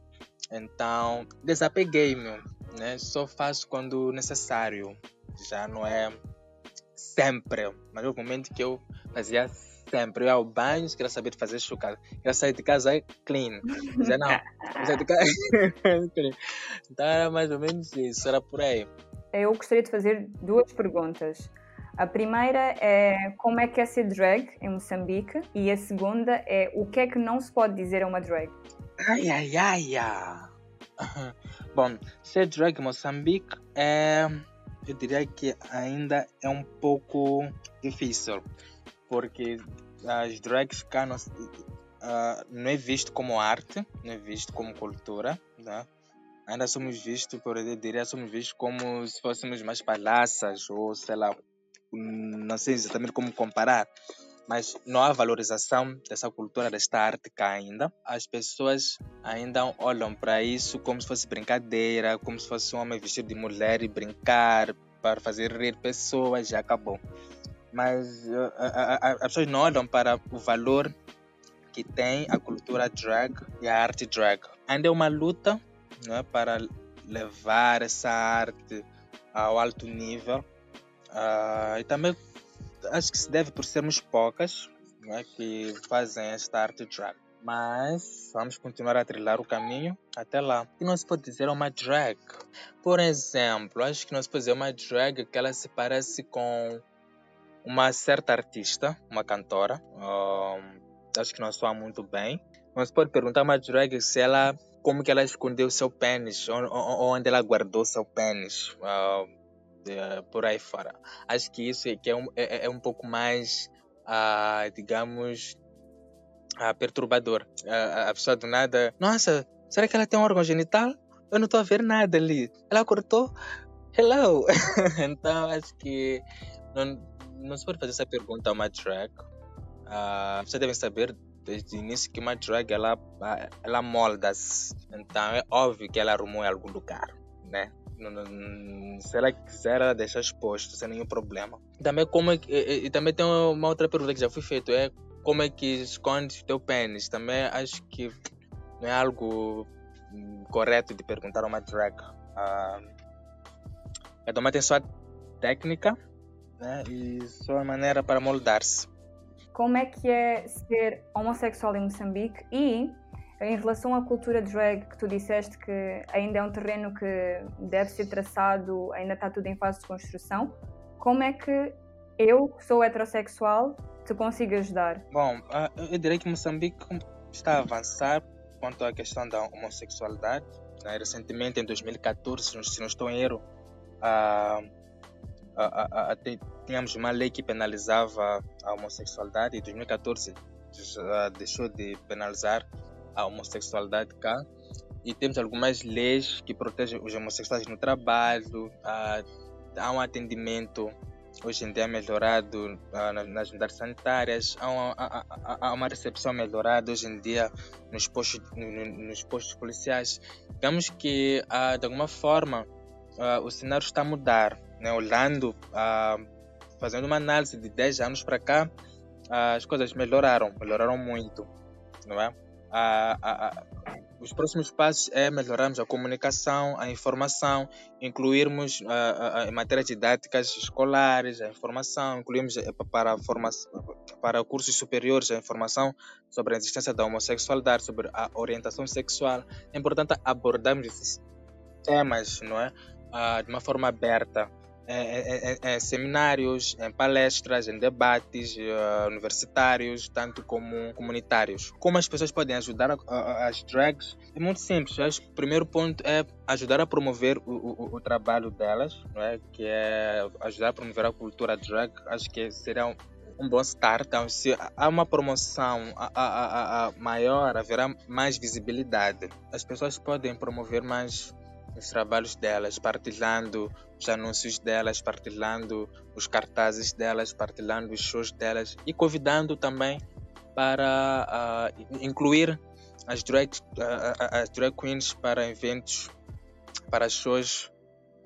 Então, desapeguei-me, né? Só faço quando necessário. Já não é sempre. Mas no momento que eu fazia sempre. Eu ia ao banho, queria saber de fazer chucada. Queria sair de casa clean. Dizia, não, sair de casa clean. Então era mais ou menos isso, era por aí. Eu gostaria de fazer duas perguntas. A primeira é como é que é ser drag em Moçambique e a segunda é o que é que não se pode dizer a uma drag? Ai, ai, ai, ai. Bom, ser drag em Moçambique é, eu diria que ainda é um pouco difícil, porque as drags cá não, uh, não é visto como arte, não é visto como cultura, né? ainda somos vistos, por eu diria, somos vistos como se fôssemos mais palhaças ou sei lá, não sei exatamente como comparar, mas não há valorização dessa cultura, desta arte cá ainda. As pessoas ainda olham para isso como se fosse brincadeira, como se fosse um homem vestido de mulher e brincar para fazer rir pessoas e acabou mas uh, as pessoas não olham para o valor que tem a cultura drag e a arte drag. Ainda é uma luta não é, para levar essa arte ao alto nível. Uh, e também acho que se deve por sermos poucas não é, que fazem esta arte drag. Mas vamos continuar a trilhar o caminho até lá. O que não se pode dizer é uma drag? Por exemplo, acho que não se pode dizer uma drag que ela se parece com uma certa artista, uma cantora, um, acho que não soa muito bem, mas pode perguntar uma drag se ela, como que ela escondeu seu pênis, onde ela guardou seu pênis, uh, por aí fora. Acho que isso é, que é, um, é, é um pouco mais, uh, digamos, uh, perturbador. a pessoa do nada, nossa, será que ela tem um órgão genital? Eu não estou a ver nada ali. Ela cortou? Hello! então acho que não, não se pode fazer essa pergunta a uma drag. Uh, vocês devem saber desde o início que uma drag ela, ela molda-se. Então é óbvio que ela arrumou em algum lugar, né? Se ela quiser, ela deixa exposto, sem nenhum problema. Também, como é que, e, e, também tem uma outra pergunta que já foi feita, é como é que esconde o teu pênis? Também acho que não é algo correto de perguntar a uma drag. Uh, é tomar atenção à técnica, né? e só a maneira para moldar-se. Como é que é ser homossexual em Moçambique e em relação à cultura drag que tu disseste que ainda é um terreno que deve ser traçado, ainda está tudo em fase de construção, como é que eu, que sou heterossexual, te consigo ajudar? Bom, ah, eu diria que Moçambique está a avançar quanto à questão da homossexualidade. Né? Recentemente, em 2014, se não estou em erro, a a, a, tínhamos uma lei que penalizava a homossexualidade. Em 2014 já deixou de penalizar a homossexualidade cá. E temos algumas leis que protegem os homossexuais no trabalho. há um atendimento hoje em dia melhorado nas unidades sanitárias, há uma, há, há uma, recepção melhorada hoje em dia nos postos, nos postos policiais. Digamos que, de alguma forma, o cenário está a mudar né, olhando, ah, fazendo uma análise de 10 anos para cá, as coisas melhoraram, melhoraram muito, não é? Ah, ah, os próximos passos é melhorarmos a comunicação, a informação, incluirmos em matérias didáticas escolares a informação, incluirmos eh, para, para cursos superiores a informação sobre a existência da homossexualidade, sobre a orientação sexual. É importante abordarmos esses temas, não é? de uma forma aberta é, é, é, seminários, em palestras, em debates universitários, tanto como comunitários. Como as pessoas podem ajudar a, a, as drags? É muito simples. O primeiro ponto é ajudar a promover o, o, o, trabalho delas, não é? que é ajudar a promover a cultura drag. Acho que seria um, um bom start. Então, se há uma promoção a, a, a maior, haverá mais visibilidade. As pessoas podem promover mais os trabalhos delas, partilhando os anúncios delas, partilhando os cartazes delas, partilhando os shows delas e convidando também para uh, incluir as drag, uh, as drag queens para eventos, para shows,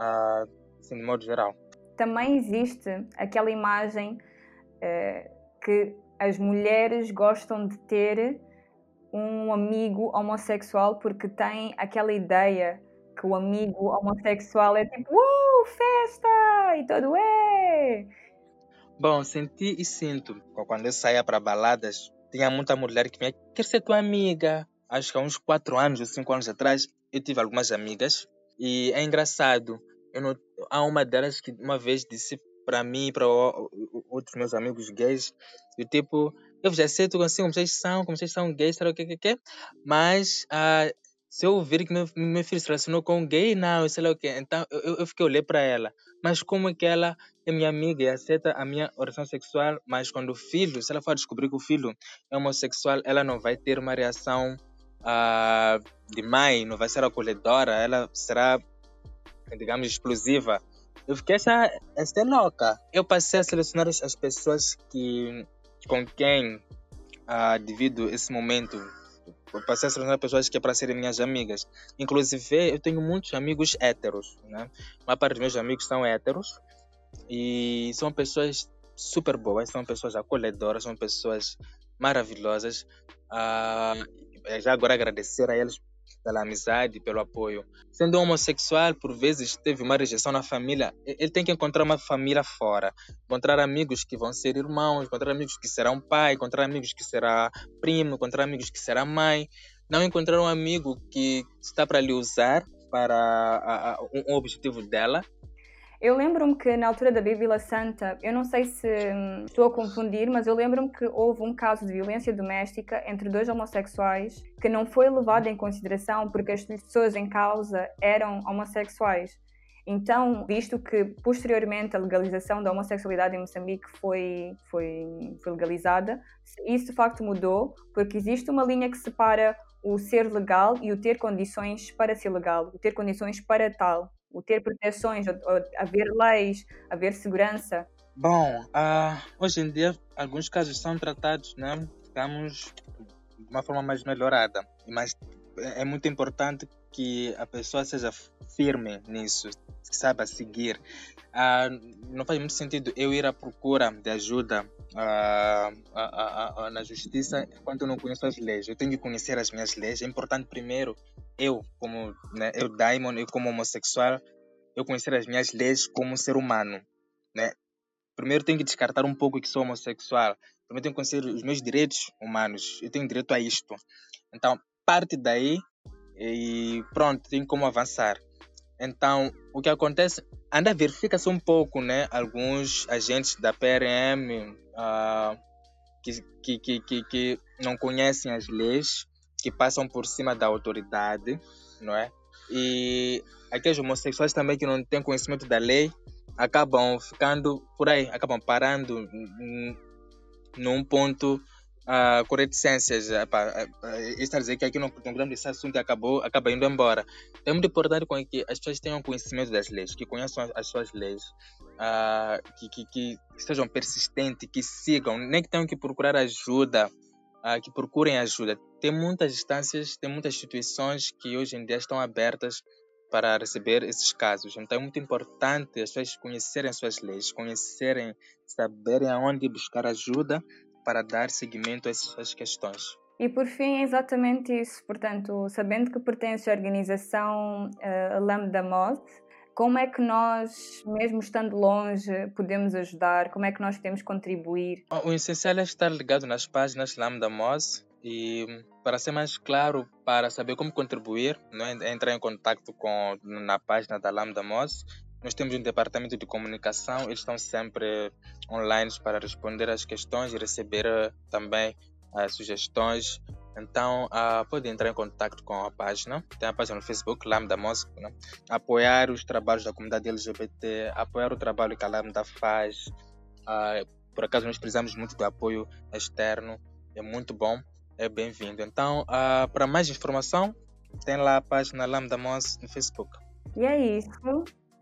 uh, assim, de modo geral. Também existe aquela imagem uh, que as mulheres gostam de ter um amigo homossexual porque têm aquela ideia que o amigo homossexual é tipo, uh, festa! E todo, é! Bom, senti e sinto. Quando eu saía para baladas, tinha muita mulher que me quer ser tua amiga. Acho que há uns 4 anos ou 5 anos atrás, eu tive algumas amigas e é engraçado. Eu não, há uma delas que uma vez disse para mim e para outros meus amigos gays, do tipo, eu já sei tu assim, como vocês são, como vocês são gays, sei o que, que, que, mas uh, se eu ouvir que meu, meu filho se relacionou com um gay, não, sei lá o quê. Então eu, eu fiquei olhei para ela. Mas como é que ela é minha amiga e aceita a minha orientação sexual, mas quando o filho, se ela for descobrir que o filho é homossexual, ela não vai ter uma reação uh, de mãe, não vai ser acolhedora, ela será, digamos, explosiva. Eu fiquei essa, essa é louca. Eu passei a selecionar as pessoas que, com quem uh, divido esse momento passei a selecionar pessoas que é para serem minhas amigas. Inclusive, eu tenho muitos amigos héteros, né? Uma parte dos meus amigos são héteros e são pessoas super boas, são pessoas acolhedoras, são pessoas maravilhosas. Uh, já agora agradecer a eles pela amizade, pelo apoio. Sendo homossexual, por vezes teve uma rejeição na família, ele tem que encontrar uma família fora, encontrar amigos que vão ser irmãos, encontrar amigos que serão pai, encontrar amigos que será primo, encontrar amigos que será mãe, não encontrar um amigo que está para lhe usar para um objetivo dela, eu lembro-me que na altura da Bíblia Santa, eu não sei se hum, estou a confundir, mas eu lembro-me que houve um caso de violência doméstica entre dois homossexuais que não foi levado em consideração porque as pessoas em causa eram homossexuais. Então, visto que posteriormente a legalização da homossexualidade em Moçambique foi, foi, foi legalizada, isso de facto mudou, porque existe uma linha que separa o ser legal e o ter condições para ser legal, o ter condições para tal o ter proteções, haver leis, haver segurança? Bom, uh, hoje em dia alguns casos são tratados, né, digamos, de uma forma mais melhorada, mas é, é muito importante que a pessoa seja firme nisso, que saiba seguir. Uh, não faz muito sentido eu ir à procura de ajuda uh, na justiça enquanto eu não conheço as leis. Eu tenho que conhecer as minhas leis. É importante primeiro eu, como né, eu, Diamond, eu como homossexual, eu conhecer as minhas leis como ser humano, né? Primeiro tenho que descartar um pouco que sou homossexual. Primeiro tenho que conhecer os meus direitos humanos. Eu tenho direito a isto. Então, parte daí e pronto, tem como avançar. Então, o que acontece, anda verifica-se um pouco, né? Alguns agentes da PRM uh, ah, que, que, que, que não conhecem as leis que passam por cima da autoridade, não é? E aqueles homossexuais também que não têm conhecimento da lei acabam ficando por aí, acabam parando num ponto uh, com reticências. Está a dizer que aqui no programa desse assunto acabou, acaba indo embora. É muito importante que as pessoas tenham conhecimento das leis, que conheçam as suas leis, uh, que, que, que, sejam persistentes, que sigam, nem que tenham que procurar ajuda uh, que procurem ajuda. Tem muitas instâncias, tem muitas instituições que hoje em dia estão abertas para receber esses casos. Então é muito importante as pessoas conhecerem suas leis, conhecerem, saberem aonde buscar ajuda para dar seguimento a essas questões. E por fim, é exatamente isso. Portanto, sabendo que pertence à organização uh, Lambda Mod, como é que nós, mesmo estando longe, podemos ajudar? Como é que nós podemos contribuir? O essencial é estar ligado nas páginas Lambda Moz e para ser mais claro, para saber como contribuir, é? entrar em contato com na página da Lambda Moz. Nós temos um departamento de comunicação, eles estão sempre online para responder às questões e receber eh, também as sugestões então, uh, pode entrar em contato com a página. Tem a página no Facebook, Lambda Mosque. Né? Apoiar os trabalhos da comunidade LGBT, apoiar o trabalho que a Lambda faz. Uh, por acaso nós precisamos muito de apoio externo, é muito bom, é bem-vindo. Então, uh, para mais informação, tem lá a página Lambda Moss no Facebook. E é isso.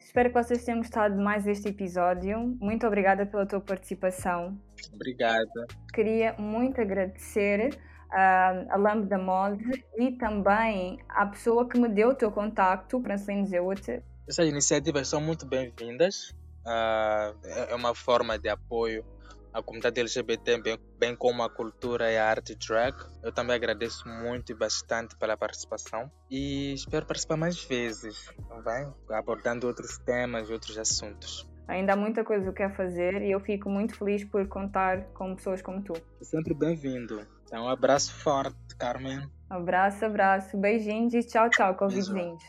Espero que vocês tenham gostado mais deste episódio. Muito obrigada pela tua participação. Obrigada. Queria muito agradecer a Lambda Mod e também à pessoa que me deu o teu contacto, Francelino Zeute. Essas iniciativas são muito bem-vindas. Uh, é uma forma de apoio à comunidade LGBT, bem, bem como a cultura e a arte drag. Eu também agradeço muito e bastante pela participação e espero participar mais vezes, também, abordando outros temas, outros assuntos. Ainda há muita coisa que quer fazer e eu fico muito feliz por contar com pessoas como tu. Sempre bem-vindo. Então, um abraço forte, Carmen. Abraço, abraço, beijinhos e tchau, tchau, convidados.